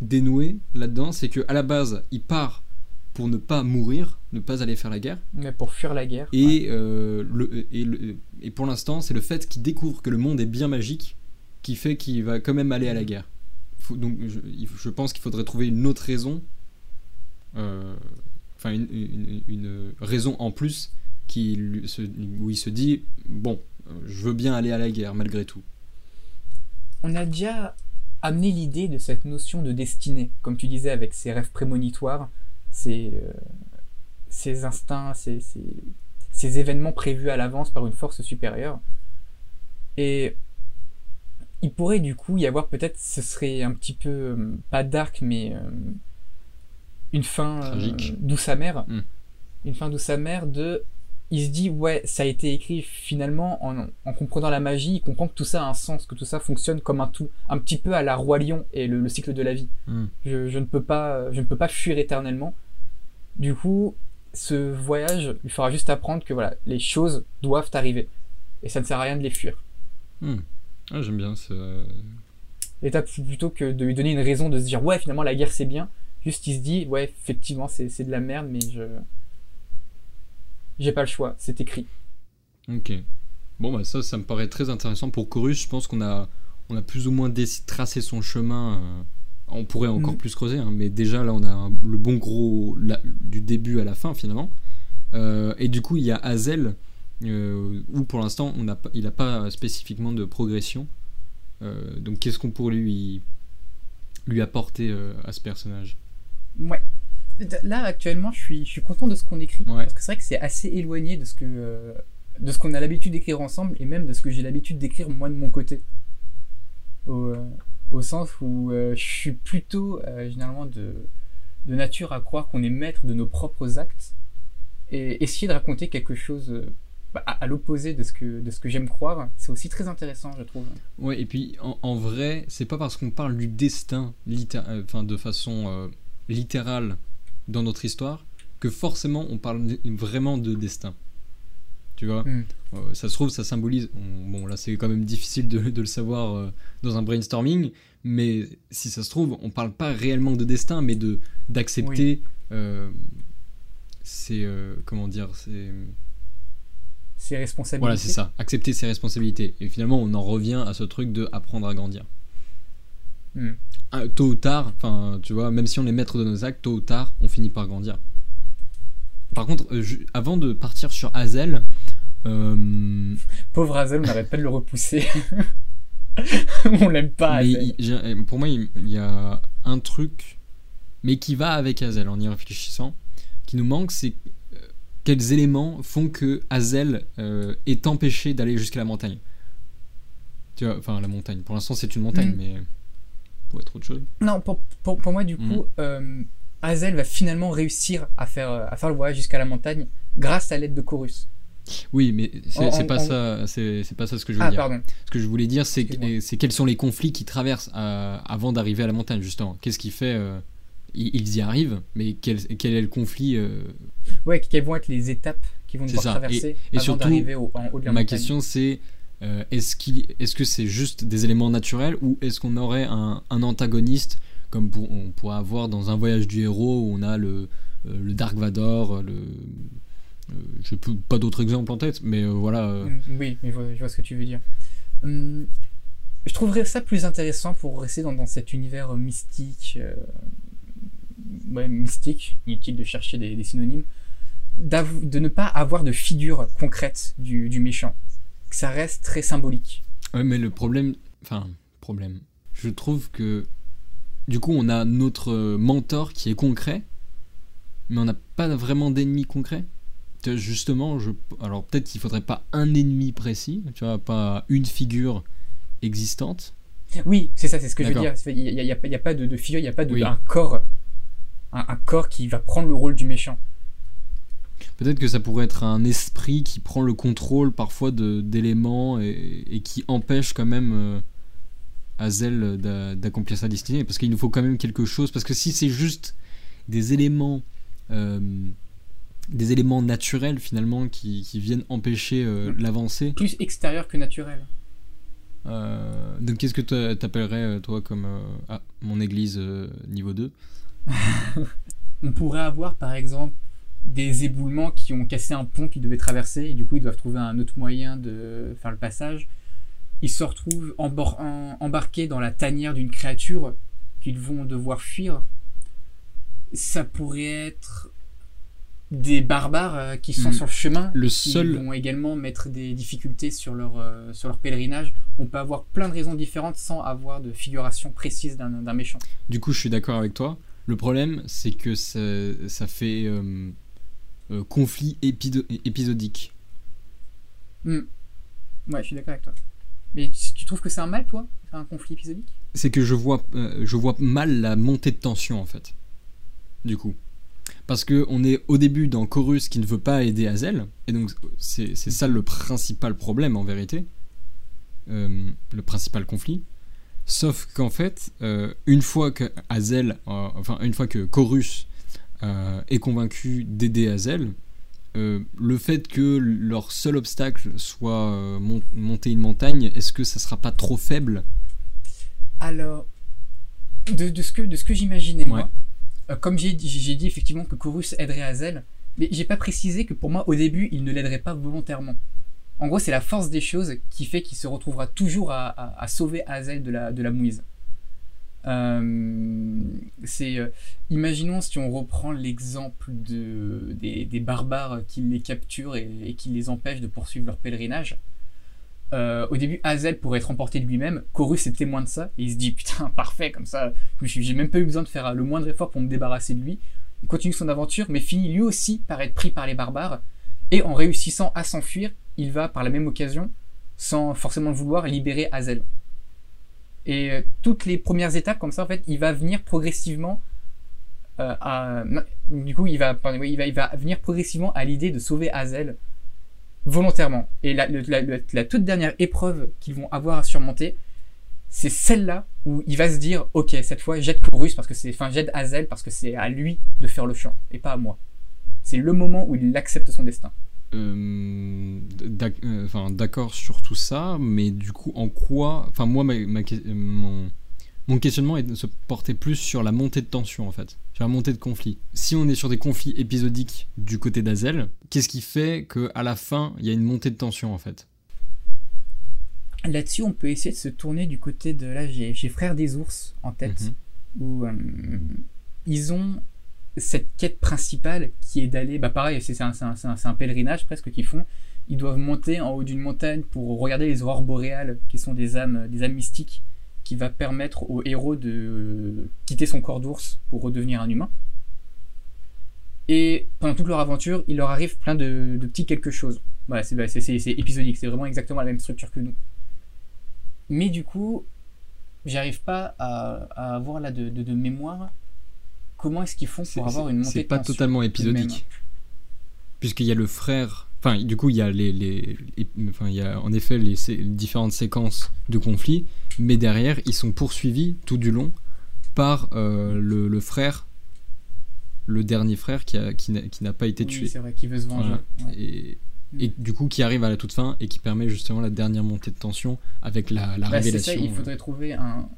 dénouer là-dedans, c'est que à la base, il part pour ne pas mourir, ne pas aller faire la guerre. Mais pour fuir la guerre. ouais. Et, euh, le, et, le- et pour l'instant, c'est le fait qu'il découvre que le monde est bien magique qui fait qu'il va quand même aller à la guerre. Faut- donc, je, pense qu'il faudrait trouver une autre raison, euh, enfin une, une- une raison en plus qui se- où il se dit bon, je veux bien aller à la guerre malgré tout. on a déjà amené l'idée de cette notion de destinée, comme tu disais, avec ces rêves prémonitoires, ces, euh, ces instincts, ces événements prévus à l'avance par une force supérieure. Et il pourrait du coup y avoir peut-être, ce serait un petit peu, euh, pas dark, mais euh, une fin euh, douce amère. Mm. Une fin douce amère de. Il se dit ouais ça a été écrit finalement en, en, comprenant la magie il comprend que tout ça a un sens que tout ça fonctionne comme un tout un petit peu à la roi lion et le, le cycle de la vie Hmm. je, je ne peux pas je ne peux pas fuir éternellement du coup ce voyage lui fera juste apprendre que voilà les choses doivent arriver et ça ne sert à rien de les fuir Hmm. Ah, j'aime bien. et t'as plutôt que de lui donner une raison de se dire ouais finalement la guerre c'est bien juste il se dit ouais effectivement c'est c'est de la merde mais je j'ai pas le choix c'est écrit Ok. Bon, bah ça, ça me paraît très intéressant. Pour Chorus, je pense qu'on a, on a plus ou moins tracé son chemin. euh, on pourrait encore Mm. plus creuser, hein, mais déjà là, on a le bon gros la- du début à la fin finalement. Euh, et du coup, il y a Hazel, euh, où pour l'instant, on il n'a pas spécifiquement de progression. Euh, donc, qu'est-ce qu'on pourrait lui, lui apporter à ce personnage? Ouais. Là, actuellement, je suis, je suis content de ce qu'on écrit. Ouais. Parce que c'est vrai que c'est assez éloigné de ce que euh, de ce qu'on a l'habitude d'écrire ensemble et même de ce que j'ai l'habitude d'écrire moi de mon côté. Au, euh, au sens où euh, je suis plutôt généralement de, de nature à croire qu'on est maître de nos propres actes et essayer de raconter quelque chose bah, à, à l'opposé de ce que, de ce que j'aime croire, c'est aussi très intéressant, je trouve. Ouais, et puis en, en vrai, c'est pas parce qu'on parle du destin enfin, de façon littérale dans notre histoire que forcément on parle vraiment de destin. Tu vois? Hmm. Euh, Ça se trouve, ça symbolise. on- bon, là, c'est quand même difficile de, de le savoir euh, dans un brainstorming, mais si ça se trouve, on parle pas réellement de destin, mais de d'accepter. ses, euh, comment dire c'est C'est responsabilité. voilà c'est ça accepter ses responsabilités et finalement on en revient à ce truc de apprendre à grandir Hmm. Ah, tôt ou tard, enfin, tu vois, même si on est maître de nos actes, tôt ou tard, on finit par grandir. Par contre, euh, je- avant de partir sur Hazel, euh, Pauvre Hazel, on n'arrête pas de le repousser. (laughs) on l'aime pas, il- pour moi, il il y a un truc, mais qui va avec Hazel en y réfléchissant, qui nous manque, c'est euh, quels éléments font que Hazel est empêché d'aller jusqu'à la montagne. Tu vois, enfin la montagne. Pour l'instant, c'est une montagne, Mm. mais être autre chose. Non, pour, pour, pour moi, du Mm. coup, euh, Hazel va finalement réussir à faire, euh, à faire le voyage jusqu'à la montagne grâce à l'aide de Chorus. Oui, mais c'est pas en- ça, c'est pas ça ce que je Ah, dire. pardon. Ce que je voulais dire, c'est que- quels sont les conflits qui traversent euh, avant d'arriver à la montagne, justement. Qu'est-ce qui fait. euh, ils y arrivent, mais quel, quel est le conflit euh, Ouais, quelles vont être les étapes qui vont devoir ça. traverser et avant d'arriver au, en haut de la Ma montagne? question, c'est euh, est-ce qu'il- est-ce que c'est juste des éléments naturels ou est-ce qu'on aurait un, antagoniste comme on pourrait avoir dans un voyage du héros où on a le, euh, Dark Vador, euh, je peux pas d'autres exemples en tête, mais euh, voilà. euh, Mm, Oui, mais je vois, ce que tu veux dire. Hum, je trouverais ça plus intéressant pour rester dans, cet univers euh, mystique. euh, mystique, inutile de chercher des, synonymes. De ne pas avoir de figure concrète du méchant. Que ça reste très symbolique. Ouais, mais le problème. Enfin, problème. Je trouve que. Du coup, on a notre mentor qui est concret, mais on n'a pas vraiment d'ennemi concret. Justement, je... alors peut-être qu'il faudrait pas un ennemi précis, tu vois, pas une figure existante. Oui, c'est ça, c'est ce que je veux dire. Il n'y a, pas- a de, de figure, il n'y a pas de, Oui. un corps. Un, un corps qui va prendre le rôle du méchant. Peut-être que ça pourrait être un esprit qui prend le contrôle parfois de- d'éléments et, et qui empêche quand même euh, Hazel d'a- d'accomplir sa destinée. Parce qu'il nous faut quand même quelque chose. Parce que si c'est juste des éléments, euh, des éléments naturels finalement qui, qui viennent empêcher euh, l'avancée. Plus extérieur que naturel. euh, donc qu'est-ce que t'appellerais toi comme ah, mon église niveau 2 (laughs) On pourrait avoir par exemple des éboulements qui ont cassé un pont qu'ils devaient traverser et du coup ils doivent trouver un autre moyen de faire le passage. Ils se retrouvent embor- en- embarqués dans la tanière d'une créature qu'ils vont devoir fuir. Ça pourrait être des barbares euh, qui sont Mm. sur le chemin, Le qui seul- vont également mettre des difficultés sur leur, euh, sur leur pèlerinage. On peut avoir plein de raisons différentes sans avoir de figuration précise d'un d'un méchant. Du coup, je suis d'accord avec toi. Le problème, c'est que ça, ça fait euh, euh, conflit épisodique. Hmm. Ouais, je suis d'accord avec toi. Mais tu tu trouves que c'est un mal, toi? Un conflit épisodique? C'est que je vois, euh, je vois mal la montée de tension, en fait. Du coup. Parce que on est au début dans Chorus qui ne veut pas aider Hazel, et donc c'est ça le principal problème en vérité, Euh, le principal conflit. Sauf qu'en fait, euh, une fois que Hazel, enfin une fois que Chorus est convaincu d'aider Hazel, euh, le fait que leur seul obstacle soit euh, mon- monter une montagne, est-ce que ça sera pas trop faible? Alors, de, de ce que, de ce que j'imaginais, moi, euh, comme j'ai dit effectivement que Chorus aiderait Hazel, mais j'ai pas précisé que pour moi, au début, il ne l'aiderait pas volontairement. En gros, c'est la force des choses qui fait qu'il se retrouvera toujours à, à- à sauver Hazel de la, de la mouise. Euh, c'est, euh, imaginons si on reprend l'exemple de, des, barbares qui les capturent et, qui les empêchent de poursuivre leur pèlerinage. Euh, au début, Hazel pourrait être emporté de lui-même. Chorus est témoin de ça. Et il se dit (laughs) Putain, parfait, comme ça, j'ai même pas eu besoin de faire le moindre effort pour me débarrasser de lui. Il continue son aventure, mais finit lui aussi par être pris par les barbares. Et en réussissant à s'enfuir, il va par la même occasion, sans forcément le vouloir, libérer Hazel. Et euh, toutes les premières étapes, comme ça, en fait, il va venir progressivement euh, à. Du coup, il va, il va, il va venir progressivement à l'idée de sauver Hazel volontairement. Et la, toute dernière épreuve qu'ils vont avoir à surmonter, c'est celle-là où il va se dire Ok, cette fois, j'aide Chorus parce que c'est. Enfin, j'aide Hazel parce que c'est à lui de faire le champ et pas à moi. C'est le moment où il accepte son destin. Euh, euh, d'accord sur tout ça, mais du coup, en quoi. Enfin, moi, ma- ma que- mon, mon questionnement est de se porter plus sur la montée de tension, en fait. Sur la montée de conflit. Si on est sur des conflits épisodiques du côté d'Azel, qu'est-ce qui fait qu'à la fin, il y a une montée de tension, en fait? Là-dessus, on peut essayer de se tourner du côté de. Là, j'ai j'ai Frères des ours en tête, Mhm. où euh, ils ont cette quête principale qui est d'aller. Bah, pareil, c'est un, pèlerinage presque qu'ils font. Ils doivent monter en haut d'une montagne pour regarder les aurores boréales, qui sont des âmes, des âmes mystiques, qui va permettre au héros de quitter son corps d'ours pour redevenir un humain. Et pendant toute leur aventure, il leur arrive plein de, de petits quelque chose. Voilà, c'est bah, épisodique, c'est vraiment exactement la même structure que nous. Mais du coup, j'arrive pas à, avoir là de- de mémoire comment est-ce qu'ils font pour avoir une montée C'est pas totalement épisodique. Puisqu'il y a le frère. Enfin, du coup, il y a les, les, les- enfin, il y a en effet les, sé- différentes séquences de conflit, mais derrière, ils sont poursuivis tout du long par euh, le, le frère, le dernier frère qui a- qui n'a qui pas été Oui, tué. c'est vrai qu'il veut se venger. Voilà. Ouais. Et, Mm. et du coup, qui arrive à la toute fin et qui permet justement la dernière montée de tension avec la, la Bah, révélation. ça, il euh, faudrait trouver un,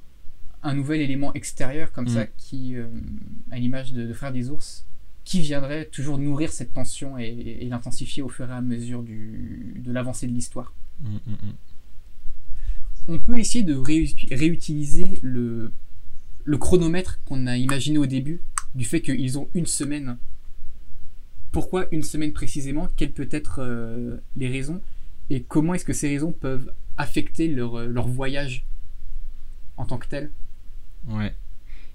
un nouvel élément extérieur comme Mm. ça qui, euh, à l'image de, de Frères des ours, qui viendrait toujours nourrir cette tension et, et l'intensifier au fur et à mesure du, de l'avancée de l'histoire. mm, mm, mm. On peut essayer de réu- réutiliser le, le chronomètre qu'on a imaginé au début, du fait qu'ils ont une semaine. Pourquoi une semaine précisément? Quelles peuvent être euh, les raisons? Et comment est-ce que ces raisons peuvent affecter leur, euh, leur voyage en tant que tel? Ouais.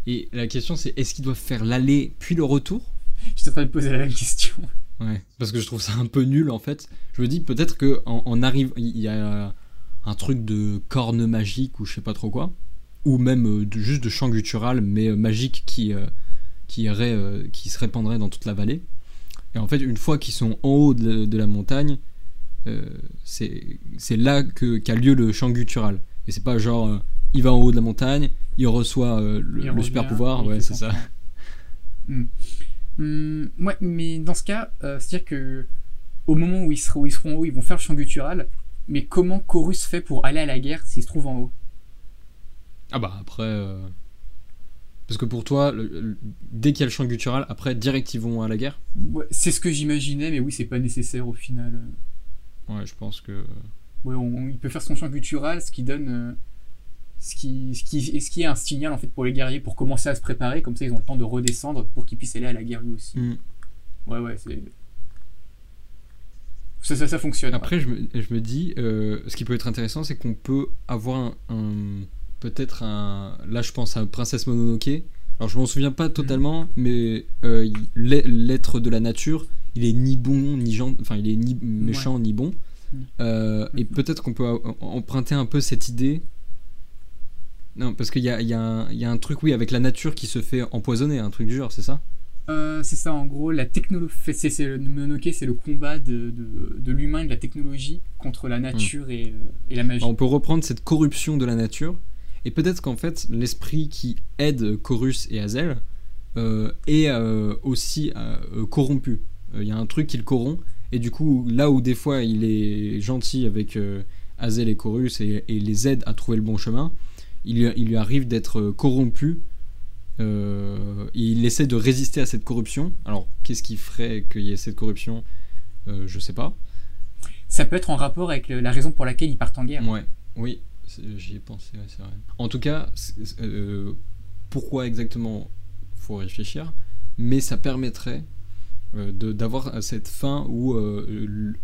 Et la question, c'est est-ce qu'ils doivent faire l'aller puis le retour? Je suis en train de poser la même question. Ouais, parce que je trouve ça un peu nul en fait. Je me dis peut-être que en, en arrive, il y a un truc de corne magique ou je sais pas trop quoi, ou même euh, de- juste de chant guttural mais euh, magique qui euh, qui irait, euh, qui se répandrait dans toute la vallée. Et en fait, une fois qu'ils sont en haut de, de la montagne, euh, c'est c'est là que qu'a lieu le chant guttural. Et c'est pas genre il va en haut de la montagne, il reçoit euh, le, Il le revient, super pouvoir, ouais c'est ça. champ. Hmm. Hmm, ouais, mais dans ce cas, euh, c'est-à-dire que au moment où ils, seront, où ils seront en haut, ils vont faire le chant guttural, mais comment Chorus fait pour aller à la guerre s'il se trouve en haut? Ah bah après. euh, Parce que pour toi, le- le- dès qu'il y a le chant guttural, après direct ils vont à la guerre? Ouais, C'est ce que j'imaginais, mais oui, c'est pas nécessaire au final. Ouais, je pense que. Ouais, on- il peut faire son chant guttural, ce qui donne. Ce, qui, ce, qui, ce qui est un signal en fait pour les guerriers pour commencer à se préparer, comme ça ils ont le temps de redescendre pour qu'ils puissent aller à la guerre lui aussi. Hmm. Ouais, ouais, c'est. Ça, ça, ça fonctionne. Après, je me, je me dis, euh, ce qui peut être intéressant, c'est qu'on peut avoir un. un- Peut-être un. Là, je pense à Princesse Mononoke. Alors, je m'en souviens pas totalement, mais euh, l'être de la nature, il est ni bon, ni gentil. Enfin, il est ni méchant, ni bon. Mm. Euh, et peut-être qu'on peut emprunter un peu cette idée. Non, parce qu'il y a, y un- il y a un truc, oui, avec la nature qui se fait empoisonner, un truc du genre, c'est ça? Euh, c'est ça, en gros, la technologie. C'est, le Mononoke, c'est le combat de, de, de l'humain et de la technologie contre la nature et, euh, et la magie. On peut reprendre cette corruption de la nature, et peut-être qu'en fait, l'esprit qui aide Chorus et Hazel euh, est euh, aussi corrompu. Il y a un truc qui le corrompt, et du coup, là où des fois il est gentil avec Hazel et Chorus et, et les aide à trouver le bon chemin, il lui, il lui arrive d'être corrompu. euh, il essaie de résister à cette corruption. Alors, qu'est-ce qui ferait qu'il y ait cette corruption? Euh, Je sais pas. Ça peut être en rapport avec le- la raison pour laquelle ils partent en guerre. Ouais, oui, j'y ai pensé, ouais, c'est vrai. En tout cas, euh, pourquoi exactement? Faut réfléchir, mais ça permettrait euh, d'avoir cette fin où euh,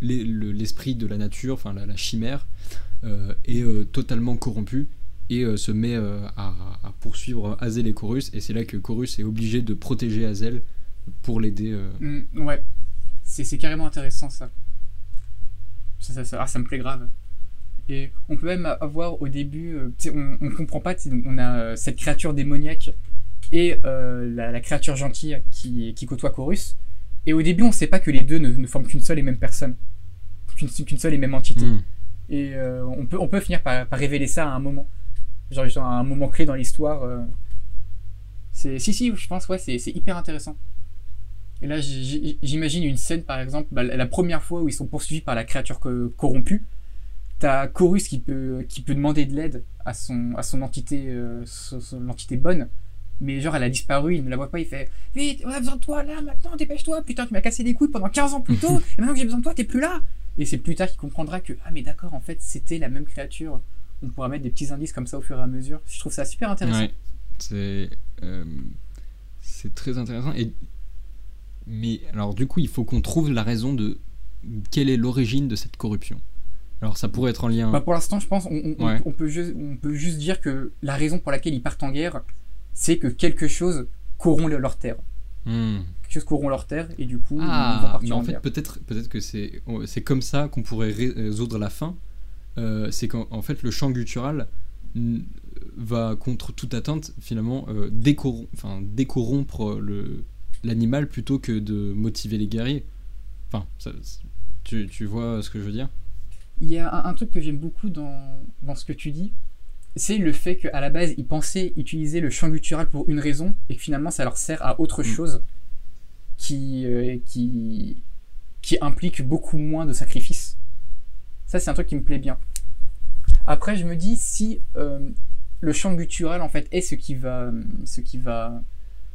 l'e- le- l'esprit de la nature, enfin la, la chimère, euh, est euh, totalement corrompu et euh, se met euh, à, à poursuivre Hazel et Chorus, et c'est là que Chorus est obligé de protéger Hazel pour l'aider. euh. Mm, ouais, c'est, c'est carrément intéressant ça. Ça, ça, ça- ah, ça me plaît grave. Et on peut même avoir au début, euh, on, on comprend pas, on a euh, cette créature démoniaque et euh, la, la créature gentille qui, qui côtoie Chorus. Et au début, on sait pas que les deux ne, ne forment qu'une seule et même personne, qu'une, qu'une seule et même entité. Hmm. Et euh, on, peut, on peut finir par, par révéler ça à un moment. Genre, genre à un moment clé dans l'histoire. euh. C'est, si, si, je pense, ouais, c'est, hyper intéressant. Et là, j'imagine une scène, par exemple, bah, la première fois où ils sont poursuivis par la créature co- corrompue. T'as Chorus qui peut, qui peut demander de l'aide à son, à son entité, euh, son- bonne. Mais genre, elle a disparu, il ne la voit pas, il fait Vite, on a besoin de toi là, maintenant, dépêche-toi, putain, tu m'as cassé les couilles pendant 15 ans plus tôt, (laughs) et maintenant que j'ai besoin de toi, t'es plus là Et c'est plus tard qu'il comprendra que, ah, mais d'accord, en fait, c'était la même créature. On pourra mettre des petits indices comme ça au fur et à mesure. Je trouve ça super intéressant. Ouais, c'est euh, c'est très intéressant. Et mais alors du coup, il faut qu'on trouve la raison de quelle est l'origine de cette corruption. Alors ça pourrait être en lien. Bah, pour l'instant, je pense on, on- Ouais. on peut juste, on peut juste dire que la raison pour laquelle ils partent en guerre, c'est que quelque chose corrompt le- leur terre. Hmm. Quelque chose corrompt leur terre et du coup, ils vont Ah, partir mais en en fait peut-être peut-être que c'est c'est comme ça qu'on pourrait ré- résoudre la fin. Euh, c'est qu'en en fait le champ guttural va contre toute attente finalement euh, enfin, décorrompre le l'animal plutôt que de motiver les guerriers. Enfin, ça- tu, tu vois ce que je veux dire? Il y a un, un truc que j'aime beaucoup dans, dans ce que tu dis, c'est le fait qu'à la base, ils pensaient utiliser le chant guttural pour une raison et que finalement, ça leur sert à autre Mm. chose qui, euh, qui, qui implique beaucoup moins de sacrifices. Ça, c'est un truc qui me plaît bien. Après, je me dis si euh, le chant guttural, en fait, est ce qui va, ce qui va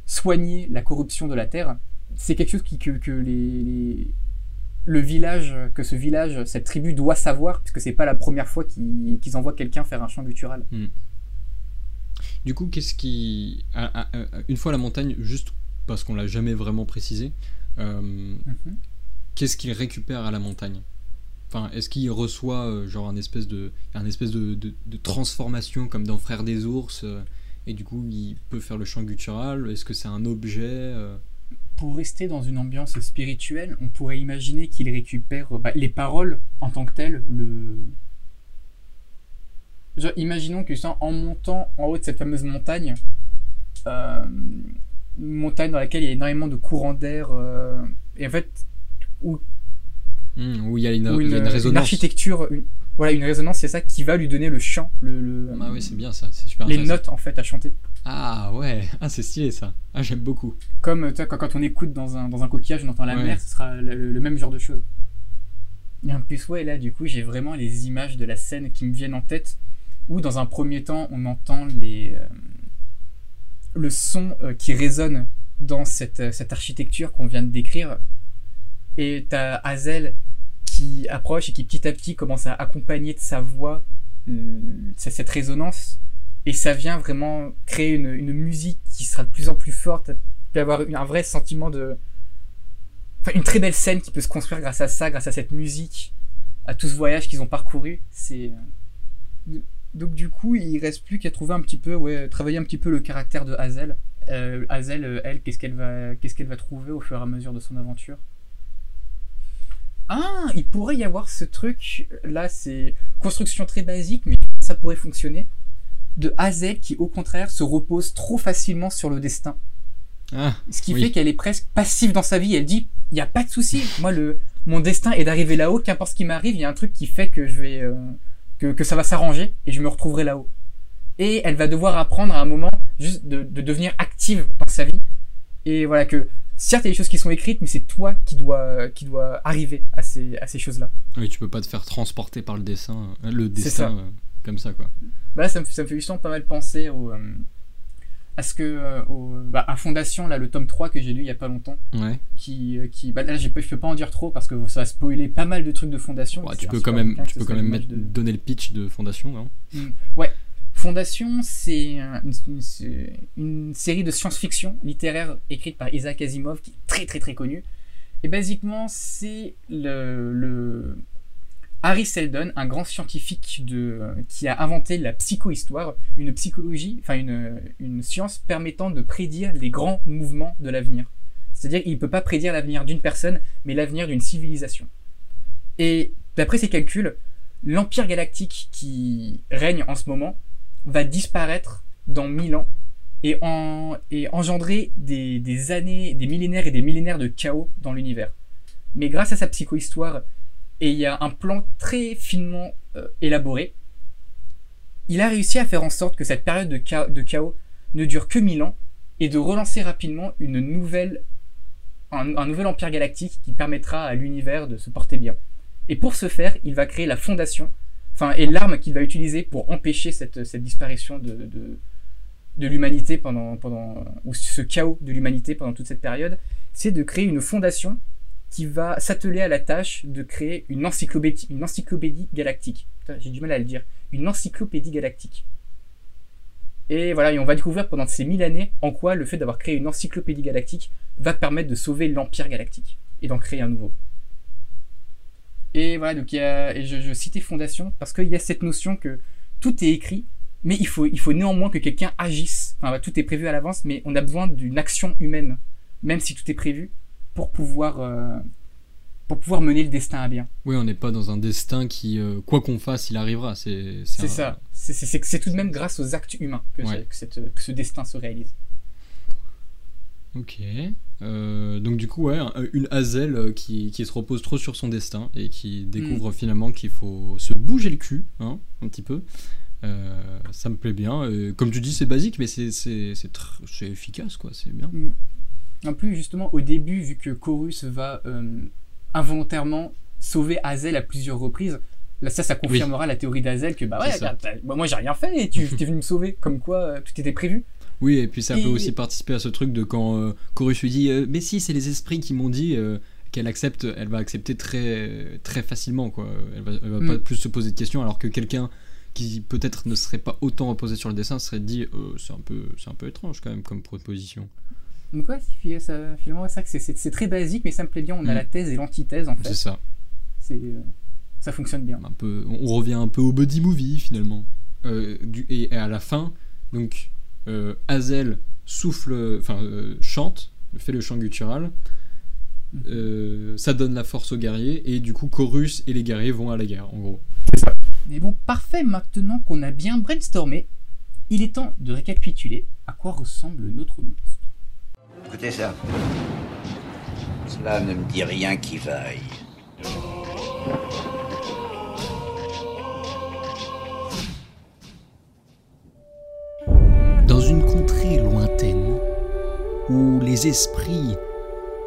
soigner la corruption de la terre, c'est quelque chose qui, que, que les, les- le village, que ce village, cette tribu doit savoir, puisque c'est pas la première fois qu'ils qu'ils envoient quelqu'un faire un chant guttural. Du coup, qu'est-ce qui. ah, ah, ah, Une fois la montagne, juste parce qu'on l'a jamais vraiment précisé, euh, Mhm. qu'est-ce qu'il récupère à la montagne? Est-ce qu'il reçoit euh, genre un espèce de, un espèce de, transformation comme dans Frères des ours euh, et du coup il peut faire le chant guttural? Est-ce que c'est un objet euh? Pour rester dans une ambiance spirituelle, on pourrait imaginer qu'il récupère bah, les paroles en tant que telles. Le... Genre, imaginons que ça, en montant en haut de cette fameuse montagne, euh, une montagne dans laquelle il y a énormément de courants d'air, euh, et en fait, où Hmm, Où il y a une, y a une, une résonance. architecture, une- voilà, une résonance, c'est ça qui va lui donner le chant, le, le- Ah oui, c'est bien ça, c'est super les notes en fait à chanter. Ah ouais, (laughs) ah, c'est stylé ça. Ah, j'aime beaucoup. Comme tu vois, quand, quand on écoute dans un, dans un coquillage, on entend la Ouais. mer, ce sera le, même genre de choses. Et en plus, ouais, là, du coup, j'ai vraiment les images de la scène qui me viennent en tête, où dans un premier temps, on entend les, euh, le son euh, qui résonne dans cette, euh, cette architecture qu'on vient de décrire. Et t'as Hazel qui approche et qui petit à petit commence à accompagner de sa voix euh, cette résonance. Et ça vient vraiment créer une, musique qui sera de plus en plus forte, peut avoir un vrai sentiment de. Enfin, une très belle scène qui peut se construire grâce à ça, grâce à cette musique, à tout ce voyage qu'ils ont parcouru. C'est. euh, Donc, du coup, il reste plus qu'à trouver un petit peu, ouais, travailler un petit peu le caractère de Hazel. Euh, Hazel, euh, elle, qu'est-ce qu'elle va, qu'est-ce qu'elle va trouver au fur et à mesure de son aventure? Ah, il pourrait y avoir ce truc, là, c'est construction très basique, mais ça pourrait fonctionner. De Hazel qui, au contraire, se repose trop facilement sur le destin Ah, Ce qui oui. fait qu'elle est presque passive dans sa vie. Elle dit, il n'y a pas de souci. Moi, le, mon destin est d'arriver là-haut. Qu'importe ce qui m'arrive, il y a un truc qui fait que je vais, euh, que, que ça va s'arranger et je me retrouverai là-haut. Et elle va devoir apprendre à un moment juste de, de devenir active dans sa vie. Et voilà que, certes, il y a des choses qui sont écrites, mais c'est toi qui dois, qui dois arriver à ces, à ces choses-là. Oui, tu peux pas te faire transporter par le dessin, euh, le ça. euh, comme ça quoi. Bah, là, ça me, ça me fait justement pas mal penser au, euh, à ce que, au, bah, à Fondation, là, le tome 3 que j'ai lu il y a pas longtemps. Ouais. qui, qui bah là je peux pas en dire trop parce que ça va spoiler pas mal de trucs de fondation Ouais, tu peux quand même, tu peux quand même mettre- de- donner le pitch de Fondation, non Fondation c'est un- une, série de science-fiction littéraire écrite par Isaac Asimov qui est très très très connu et basiquement c'est le, Harry Seldon un grand scientifique qui a inventé la psychohistoire une psychologie enfin une, une science permettant de prédire les grands mouvements de l'avenir c'est-à-dire qu'il ne peut pas prédire l'avenir d'une personne, mais l'avenir d'une civilisation. Et d'après ses calculs, l'Empire galactique qui règne en ce moment va disparaître dans mille ans et, en, et engendrer des, années, des millénaires et des millénaires de chaos dans l'univers. Mais grâce à sa psychohistoire, et il a un plan très finement euh, élaboré, il a réussi à faire en sorte que cette période de, cha- de chaos ne dure que mille ans et de relancer rapidement un nouvel empire galactique qui permettra à l'univers de se porter bien. Et pour ce faire, il va créer la fondation, et l'arme qu'il va utiliser pour empêcher cette, disparition de, l'humanité pendant, ou ce chaos de l'humanité pendant toute cette période, c'est de créer une fondation qui va s'atteler à la tâche de créer une encyclopédie, une encyclopédie galactique. J'ai du mal à le dire. Une encyclopédie galactique. Et voilà, et on va découvrir pendant ces mille années en quoi le fait d'avoir créé une encyclopédie galactique va permettre de sauver l'Empire galactique et d'en créer un nouveau. Et voilà, donc il y a, et je, je citais Fondation parce qu'il y a cette notion que tout est écrit, mais il faut, il faut néanmoins que quelqu'un agisse. Enfin, tout est prévu à l'avance, mais on a besoin d'une action humaine, même si tout est prévu, pour pouvoir, euh, pour pouvoir mener le destin à bien. Oui, on n'est pas dans un destin qui, euh, quoi qu'on fasse, il arrivera. C'est un- ça. C'est- tout de même grâce aux actes humains que, Ouais. que cette- que ce destin se réalise. Ok. Euh, donc du coup, ouais, un- une Hazel euh, qui, qui se repose trop sur son destin et qui découvre Mm. finalement qu'il faut se bouger le cul, hein, un petit peu. Euh, ça me plaît bien. Comme tu dis, c'est basique, mais c'est efficace, quoi. C'est bien. En plus, justement, au début, vu que Chorus va euh, involontairement sauver Hazel à plusieurs reprises, là, ça, ça confirmera la théorie d'Hazel que, bah ouais, regarde, bah, moi j'ai rien fait et tu t'es venu me sauver, comme quoi tout était prévu. Oui, et puis ça Et- peut aussi participer à ce truc de quand euh, Chorus lui dit euh, Mais si, c'est les esprits qui m'ont dit euh, qu'elle accepte, elle va accepter très, très facilement, quoi. Elle va, elle va Mm. pas plus se poser de questions, alors que quelqu'un qui peut-être ne serait pas autant reposé sur le dessin serait dit euh, C'est un, peu- c'est un peu étrange, quand même, comme proposition. Donc, ouais, ça, finalement, c'est vrai que c'est- c'est c'est très basique, mais ça me plaît bien. On a Mm. la thèse et l'antithèse, en C'est fait. ça. C'est, euh, ça fonctionne bien. Un peu, on on revient un peu au buddy movie, finalement. Euh, du, et, et à la fin, donc, euh, Hazel souffle, enfin, euh, chante, fait le chant guttural. Euh, ça donne la force aux guerriers et du coup Chorus et les guerriers vont à la guerre en gros. Mais bon, parfait, maintenant qu'on a bien brainstormé, il est temps de récapituler à quoi ressemble notre monstre. Écoutez ça. Cela ne me dit rien qui vaille. Où les esprits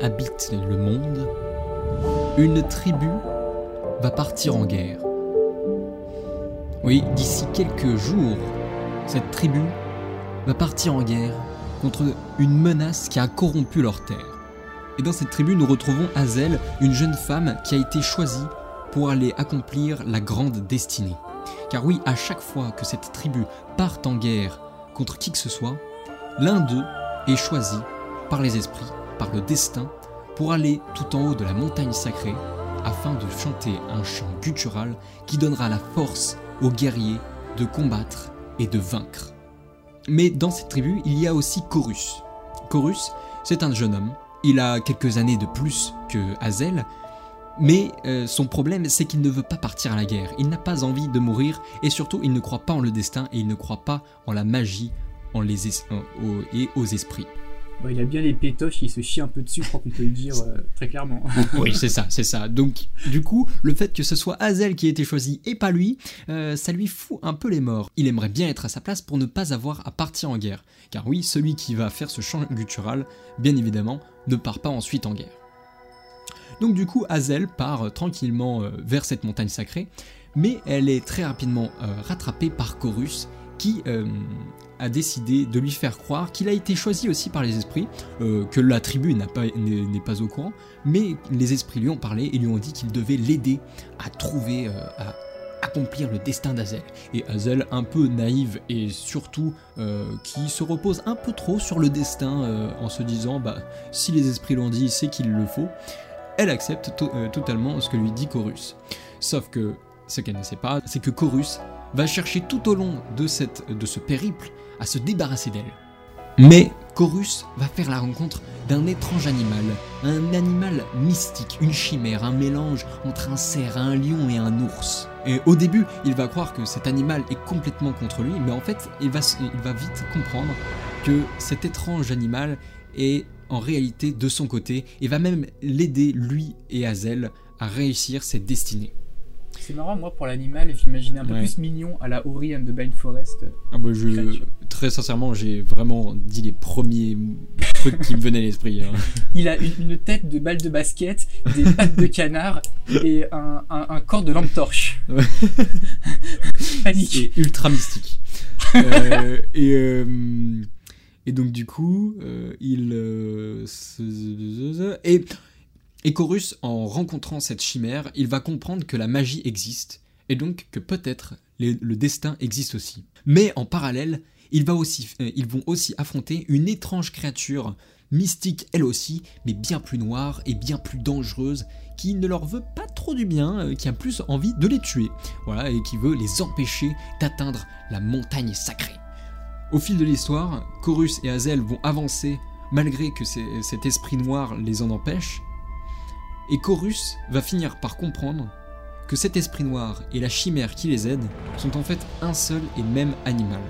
habitent le monde, une tribu va partir en guerre. Oui, d'ici quelques jours, cette tribu va partir en guerre contre une menace qui a corrompu leur terre. Et dans cette tribu, nous retrouvons Hazel, une jeune femme qui a été choisie pour aller accomplir la grande destinée. Car oui, à chaque fois que cette tribu part en guerre contre qui que ce soit, l'un d'eux est choisi par les esprits, par le destin, pour aller tout en haut de la montagne sacrée afin de chanter un chant guttural qui donnera la force aux guerriers de combattre et de vaincre. Mais dans cette tribu, il y a aussi Chorus. Chorus, c'est un jeune homme. Il a quelques années de plus que Hazel, mais euh, son problème, c'est qu'il ne veut pas partir à la guerre. Il n'a pas envie de mourir et surtout, il ne croit pas en le destin et il ne croit pas en la magie en les es- en- au- et aux esprits. Bon, il a bien les pétoches, il se chie un peu dessus, je crois qu'on peut le dire euh, très clairement. (laughs) Oui, c'est ça, c'est ça. Donc, du coup, le fait que ce soit Hazel qui ait été choisi et pas lui, euh, ça lui fout un peu les morts. Il aimerait bien être à sa place pour ne pas avoir à partir en guerre. Car oui, celui qui va faire ce chant guttural, bien évidemment, ne part pas ensuite en guerre. Donc du coup, Hazel part euh, tranquillement vers cette montagne sacrée, mais elle est très rapidement rattrapée par Chorus, qui euh, a décidé de lui faire croire qu'il a été choisi aussi par les esprits, euh, que la tribu n'est pas au courant, mais les esprits lui ont parlé et lui ont dit qu'il devait l'aider à trouver, euh, à accomplir le destin d'Azel. Et Hazel, un peu naïve et surtout euh, qui se repose un peu trop sur le destin en se disant bah si les esprits l'ont dit, c'est qu'il le faut. Elle accepte to- totalement ce que lui dit Chorus. Sauf que ce qu'elle ne sait pas, c'est que Chorus va chercher tout au long de, cette, de ce périple à se débarrasser d'elle. Mais Chorus va faire la rencontre d'un étrange animal, un animal mystique, une chimère, un mélange entre un cerf, un lion et un ours. Et au début, il va croire que cet animal est complètement contre lui, mais en fait, il va, il va vite comprendre que cet étrange animal est en réalité de son côté et va même l'aider, lui et Hazel, à réussir cette destinée. C'est marrant, moi pour l'animal, j'imaginais un peu Ouais. plus mignon à la Ori and the Blind Forest. Ah bah je, très sincèrement, j'ai vraiment dit les premiers trucs qui me venaient à l'esprit. hein. (laughs) Il a une, une tête de balle de basket, des pattes de canard et un, un- un corps de lampe torche. Ouais. (laughs) Panique. Ultra mystique. Euh, et, euh, et donc du coup, euh, il... et, et Chorus, en rencontrant cette chimère, il va comprendre que la magie existe, et donc que peut-être le destin existe aussi. Mais en parallèle, euh, ils vont aussi affronter une étrange créature mystique elle aussi, mais bien plus noire et bien plus dangereuse, qui ne leur veut pas trop du bien, euh, qui a plus envie de les tuer, voilà, et qui veut les empêcher d'atteindre la montagne sacrée. Au fil de l'histoire, Chorus et Hazel vont avancer malgré que cet esprit noir les en empêche, et Chorus va finir par comprendre que cet esprit noir et la chimère qui les aide sont en fait un seul et même animal.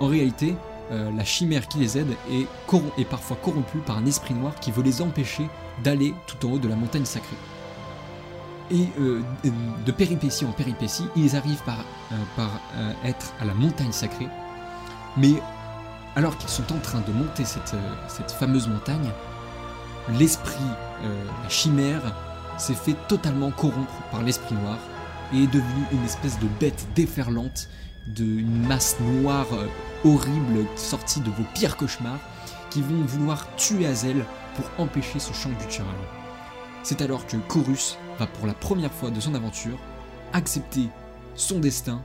En réalité, euh, la chimère qui les aide est, parfois corrompue par un esprit noir qui veut les empêcher d'aller tout en haut de la montagne sacrée. Et euh, de péripétie en péripétie, ils arrivent par, euh, être à la montagne sacrée, mais alors qu'ils sont en train de monter cette fameuse montagne, l'esprit, euh, la chimère, s'est fait totalement corrompre par l'esprit noir et est devenu une espèce de bête déferlante, d'une masse noire euh, horrible sortie de vos pires cauchemars qui vont vouloir tuer Hazel pour empêcher ce chant guttural. C'est alors que Chorus va pour la première fois de son aventure accepter son destin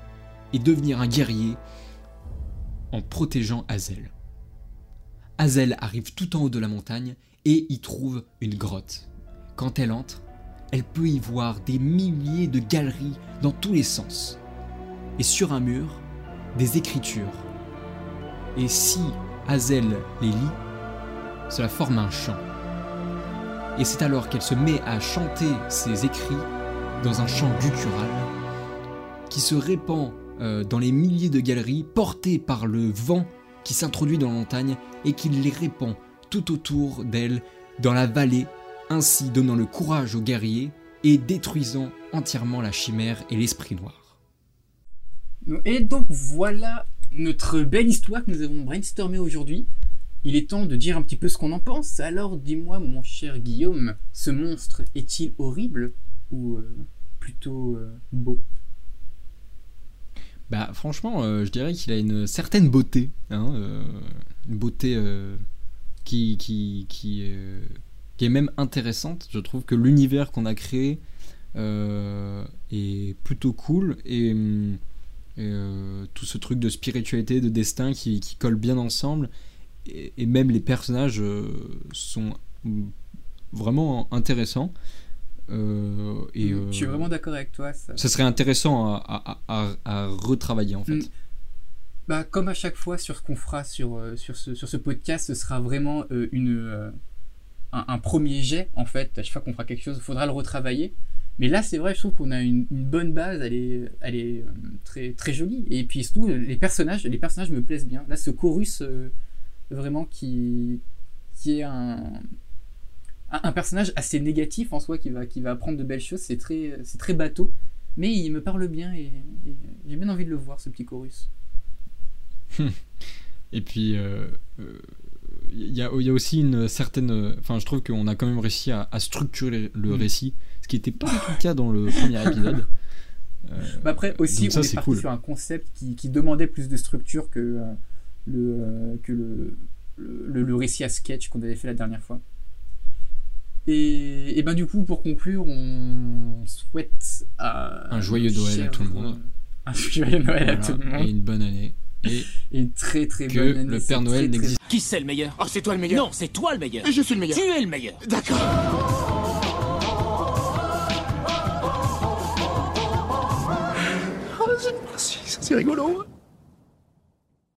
et devenir un guerrier en protégeant Hazel. Hazel arrive tout en haut de la montagne et y trouve une grotte. Quand elle entre, elle peut y voir des milliers de galeries dans tous les sens. Et sur un mur, des écritures. Et si Hazel les lit, cela forme un chant. Et c'est alors qu'elle se met à chanter ces écrits dans un chant guttural qui se répand euh, dans les milliers de galeries porté par le vent qui s'introduit dans la montagne et qui les répand tout autour d'elle dans la vallée, ainsi donnant le courage aux guerriers et détruisant entièrement la chimère et l'esprit noir. Et donc voilà notre belle histoire que nous avons brainstormée aujourd'hui. Il est temps de dire un petit peu ce qu'on en pense. Alors dis-moi, mon cher Guillaume, ce monstre est-il horrible ou euh, plutôt euh, beau? Bah franchement, euh, je dirais qu'il a une certaine beauté, hein, euh, une beauté euh, qui, qui, qui, euh, qui est même intéressante. Je trouve que l'univers qu'on a créé euh, est plutôt cool et, et, euh, tout ce truc de spiritualité, de destin qui, qui colle bien ensemble et, et même les personnages sont vraiment intéressants. Euh, et, Je suis vraiment d'accord avec toi. Ça... ça serait intéressant à, à- à- à retravailler en fait. Bah, comme à chaque fois sur ce qu'on fera sur, euh, sur, ce, sur ce podcast, ce sera vraiment euh, une, euh, un, premier jet en fait. À chaque fois qu'on fera quelque chose, il faudra le retravailler. Mais là, c'est vrai, je trouve qu'on a une, bonne base, elle est, elle est très, très jolie. Et puis surtout, les personnages, les personnages me plaisent bien. Là, ce chorus, vraiment qui, qui est un, un, personnage assez négatif en soi, qui va, qui va apprendre de belles choses. C'est très, très bateau, mais il me parle bien et j'ai bien envie de le voir, ce petit chorus. Et puis, euh, euh, il y, a, il y a aussi une certaine. Enfin, je trouve qu'on a quand même réussi à, à structurer le Mm. récit, ce qui n'était pas tout le cas dans le premier épisode. (laughs) Euh, Bah après aussi, ça, on est, parti cool. sur un concept qui, qui demandait plus de structure que, euh, le, euh, que le, le, le récit à sketch qu'on avait fait la dernière fois. Et, et ben du coup, pour conclure, on souhaite à Un joyeux Noël à tout le monde. Un joyeux Noël à tout le et monde. une bonne année. Et Et une très très que bonne année. le Père Noël très, très- n'existe Qui c'est le meilleur Oh, c'est toi le meilleur Non, c'est toi le meilleur. Je suis le meilleur Tu es le meilleur. D'accord Oh, c'est- c'est c'est rigolo